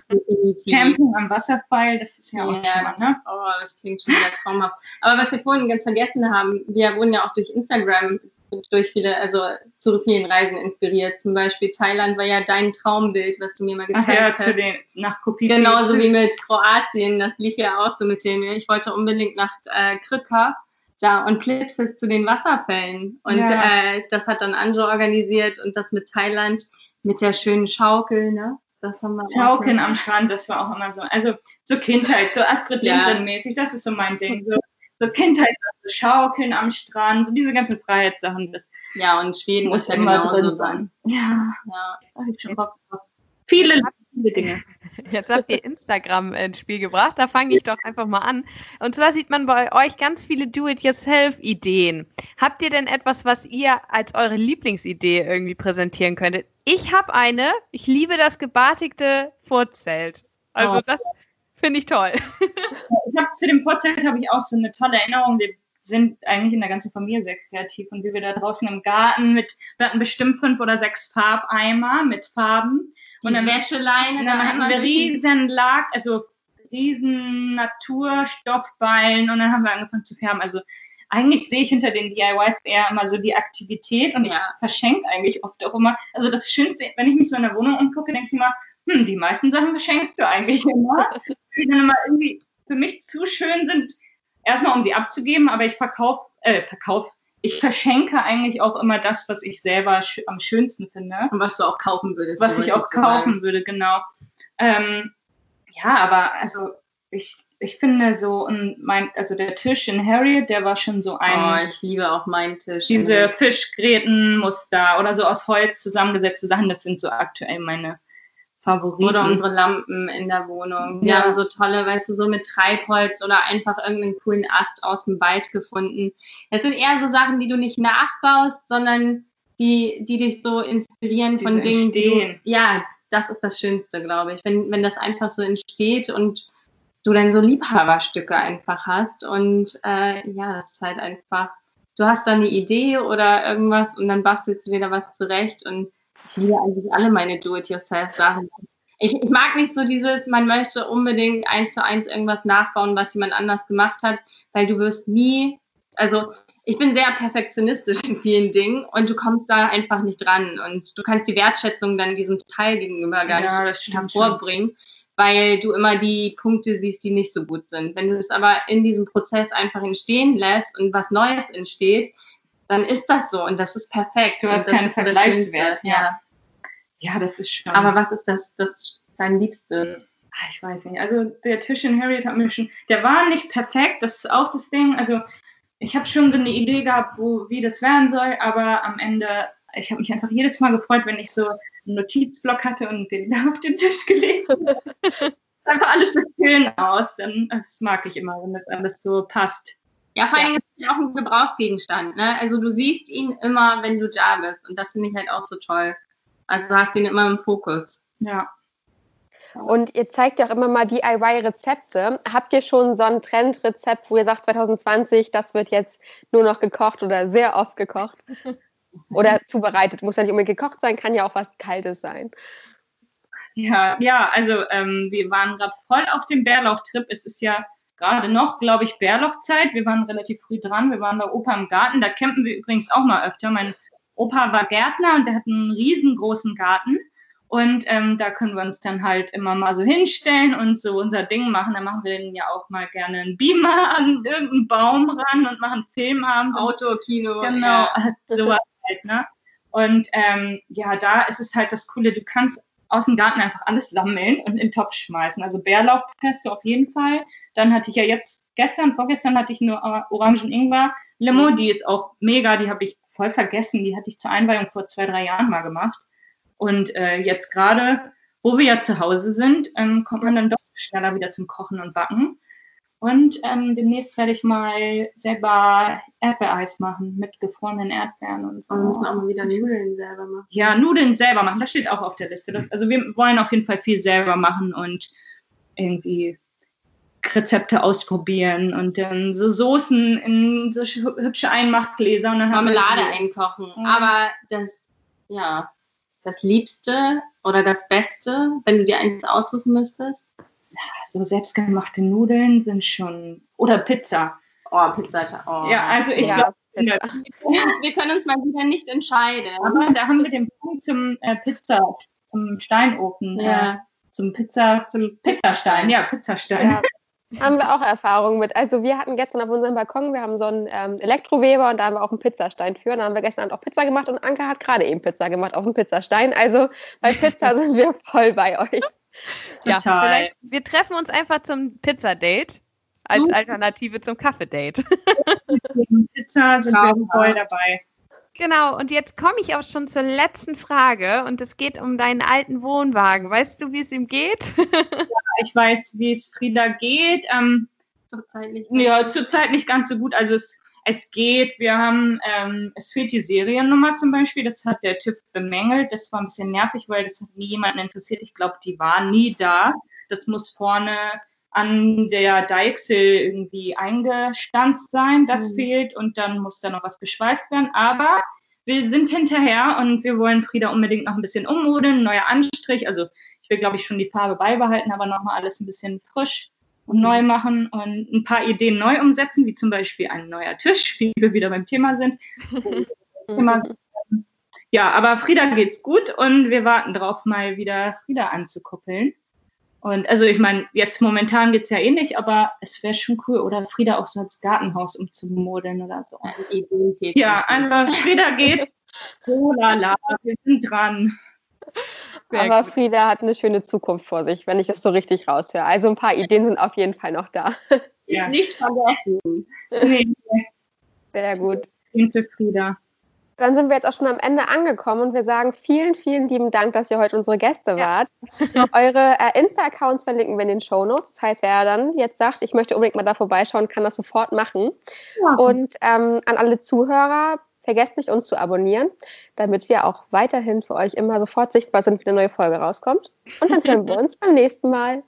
Ja, Camping am Wasserfall, das ist ja auch ja, mal, ne? Oh, das klingt schon wieder traumhaft. Aber was wir vorhin ganz vergessen haben, wir wurden ja auch durch Instagram durch viele, also zu vielen Reisen inspiriert. Zum Beispiel Thailand war ja dein Traumbild, was du mir mal gezeigt Ach ja, hast. Zu den, nach Kopie. Genauso wie mit Kroatien, das lief ja auch so mit dem. Ich wollte unbedingt nach äh, Krika da und Plitvice zu den Wasserfällen. Und ja. äh, das hat dann Anjo organisiert und das mit Thailand Mit der schönen Schaukel, ne? Das haben wir Schaukeln am Strand, das war auch immer so. Also so Kindheit, so Astrid Lindgren-mäßig, das ist so mein Ding. So, so Kindheit, so Schaukeln am Strand, so diese ganzen Freiheitssachen. Das ja, und Schweden muss ja immer drin sein. Ja, ja. Ich schon Bock drauf. Viele, viele Dinge. Jetzt habt ihr Instagram ins Spiel gebracht. Da fange ich doch einfach mal an. Und zwar sieht man bei euch ganz viele Do-it-yourself-Ideen. Habt ihr denn etwas, was ihr als eure Lieblingsidee irgendwie präsentieren könntet? Ich habe eine. Ich liebe das gebartigte Vorzelt. Also oh. das finde ich toll. Ich habe zu dem Vorzelt habe ich auch so eine tolle Erinnerung. Wir sind eigentlich in der ganzen Familie sehr kreativ und wie wir da draußen im Garten mit, wir hatten bestimmt fünf oder sechs Farbeimer mit Farben und dann, Wäscheleine. Und dann hatten wir riesen Lag, also riesen Naturstoffballen und dann haben wir angefangen zu färben. Also eigentlich sehe ich hinter den DIYs eher immer so die Aktivität und ja. ich verschenke eigentlich oft auch immer. Also das Schönste, wenn ich mich so in der Wohnung umgucke, denke ich immer, hm, die meisten Sachen verschenkst du eigentlich immer. die dann immer irgendwie für mich zu schön sind, erstmal um sie abzugeben, aber ich verkaufe, äh, verkaufe, ich verschenke eigentlich auch immer das, was ich selber sch am schönsten finde. Und was du auch kaufen würdest. Was ich auch kaufen sagen. würde, genau. Ähm, ja, aber also ich, ich finde so, mein, also der Tisch in Harriet, der war schon so ein. Oh, ich liebe auch meinen Tisch. Diese Fischgrätenmuster oder so aus Holz zusammengesetzte Sachen, das sind so aktuell meine Favoriten. Oder unsere Lampen in der Wohnung. Wir ja. haben so tolle, weißt du, so mit Treibholz oder einfach irgendeinen coolen Ast aus dem Wald gefunden. Das sind eher so Sachen, die du nicht nachbaust, sondern die, die dich so inspirieren die von Dingen, entstehen. die du, ja, das ist das Schönste, glaube ich. Wenn, wenn das einfach so entsteht und du dann so Liebhaberstücke einfach hast und äh, ja, das ist halt einfach, du hast da eine Idee oder irgendwas und dann bastelst du dir da was zurecht und liebe eigentlich alle meine Do-it-yourself-Sachen. Ich, ich, mag nicht so dieses, man möchte unbedingt eins zu eins irgendwas nachbauen, was jemand anders gemacht hat, weil du wirst nie, also ich bin sehr perfektionistisch in vielen Dingen und du kommst da einfach nicht dran und du kannst die Wertschätzung dann diesem Teil gegenüber gar ja, nicht hervorbringen, schon. weil du immer die Punkte siehst, die nicht so gut sind. Wenn du es aber in diesem Prozess einfach entstehen lässt und was Neues entsteht, dann ist das so und das ist perfekt. Du hast keinen Vergleichswert, ja. Ja, das ist schon. Aber was ist das, das dein Liebstes? Ah, ich weiß nicht. Also der Tisch in Harriet hat mir schon, der war nicht perfekt, das ist auch das Ding. Also ich habe schon so eine Idee gehabt, wo, wie das werden soll, aber am Ende, ich habe mich einfach jedes Mal gefreut, wenn ich so einen Notizblock hatte und den da auf den Tisch gelegt habe. einfach alles so schön aus. Das mag ich immer, wenn das alles so passt. Ja, vor allem ja. ist es ja auch ein Gebrauchsgegenstand. Ne? Also du siehst ihn immer, wenn du da bist. Und das finde ich halt auch so toll. Also du hast ihn immer im Fokus. Ja. Und ihr zeigt ja auch immer mal DIY-Rezepte. Habt ihr schon so ein Trendrezept, wo ihr sagt, 2020, das wird jetzt nur noch gekocht oder sehr oft gekocht? oder zubereitet? Muss ja nicht unbedingt gekocht sein, kann ja auch was Kaltes sein. Ja, ja, also ähm, wir waren gerade voll auf dem Bärlauchtrip. Es ist ja gerade noch, glaube ich, Bärlauchzeit. Wir waren relativ früh dran. Wir waren bei Opa im Garten. Da campen wir übrigens auch mal öfter. Mein Opa war Gärtner und der hat einen riesengroßen Garten. Und ähm, da können wir uns dann halt immer mal so hinstellen und so unser Ding machen. Da machen wir dann ja auch mal gerne einen Beamer an irgendeinen Baum ran und machen Filmabend. Auto, Kino. Genau, ja. sowas halt, ne? Und ähm, ja, da ist es halt das Coole, du kannst aus dem Garten einfach alles sammeln und in den Topf schmeißen. Also Bärlauchpesto auf jeden Fall. Dann hatte ich ja jetzt gestern, vorgestern hatte ich nur Orangen-Ingwer-Limo, die ist auch mega, die habe ich voll vergessen. Die hatte ich zur Einweihung vor zwei, drei Jahren mal gemacht. Und äh, jetzt gerade, wo wir ja zu Hause sind, ähm, kommt man dann doch schneller wieder zum Kochen und Backen. Und ähm, demnächst werde ich mal selber Erdbeereis machen mit gefrorenen Erdbeeren und so. wir müssen auch mal wieder Nudeln selber machen. Ja, Nudeln selber machen, das steht auch auf der Liste. Das, also wir wollen auf jeden Fall viel selber machen und irgendwie Rezepte ausprobieren und dann so Soßen in so hübsche Einmachgläser und dann Marmelade einkochen. Mhm. Aber das, ja, das Liebste oder das Beste, wenn du dir eins aussuchen müsstest? So selbstgemachte Nudeln sind schon. Oder Pizza. Oh, Pizza. Oh. Ja, also ich ja, glaube, wir können uns mal wieder nicht entscheiden. Aber da haben wir den Punkt zum äh, Pizza, zum Steinofen. Ja. Äh, zum Pizza, zum Pizzastein. Ja, Pizzastein. Ja. Haben wir auch Erfahrungen mit. Also wir hatten gestern auf unserem Balkon, wir haben so einen ähm, Elektroweber und da haben wir auch einen Pizzastein für. Und da haben wir gestern Abend auch Pizza gemacht und Anke hat gerade eben Pizza gemacht auf dem Pizzastein. Also bei Pizza sind wir voll bei euch. Ja, vielleicht, wir treffen uns einfach zum Pizzadate als Alternative zum Kaffee-Date. Pizza sind wir voll dabei. Genau, und jetzt komme ich auch schon zur letzten Frage und es geht um deinen alten Wohnwagen. Weißt du, wie es ihm geht? ja, ich weiß, wie es Frieda geht. Ähm, zurzeit nicht. Ja, zurzeit nicht ganz so gut. Also es, es geht. Wir haben, ähm, es fehlt die Seriennummer zum Beispiel. Das hat der TÜV bemängelt. Das war ein bisschen nervig, weil das hat nie jemanden interessiert. Ich glaube, die war nie da. Das muss vorne an der Deichsel irgendwie eingestanzt sein. Das mhm. fehlt und dann muss da noch was geschweißt werden. Aber wir sind hinterher und wir wollen Frieda unbedingt noch ein bisschen ummodeln, neuer Anstrich. Also ich will, glaube ich, schon die Farbe beibehalten, aber nochmal alles ein bisschen frisch und neu mhm. machen und ein paar Ideen neu umsetzen, wie zum Beispiel ein neuer Tisch, wie wir wieder beim Thema sind. ja, aber Frieda geht's gut und wir warten darauf, mal wieder Frieda anzukuppeln. Und also ich meine, jetzt momentan geht es ja eh nicht, aber es wäre schon cool. Oder Frieda auch so als Gartenhaus umzumodeln oder so. Ja, also Frieda geht's. Oh la la, wir sind dran. Sehr aber gut. Frieda hat eine schöne Zukunft vor sich, wenn ich das so richtig raushöre. Also ein paar Ideen sind auf jeden Fall noch da. Ja. Ist nicht vergessen. Nee. Sehr gut. Danke, Frieda. Dann sind wir jetzt auch schon am Ende angekommen und wir sagen vielen, vielen lieben Dank, dass ihr heute unsere Gäste wart. Eure äh, Insta-Accounts verlinken wir in den Show Notes. Das heißt, wer dann jetzt sagt, ich möchte unbedingt mal da vorbeischauen, kann das sofort machen. Ja. Und ähm, an alle Zuhörer, vergesst nicht, uns zu abonnieren, damit wir auch weiterhin für euch immer sofort sichtbar sind, wenn eine neue Folge rauskommt. Und dann hören wir uns beim nächsten Mal.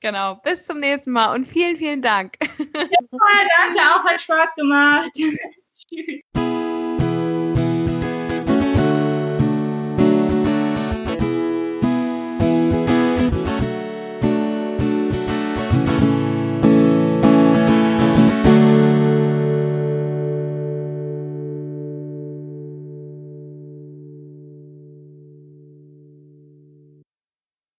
Genau, bis zum nächsten Mal und vielen, vielen Dank. Ja, danke, auch hat Spaß gemacht. Tschüss.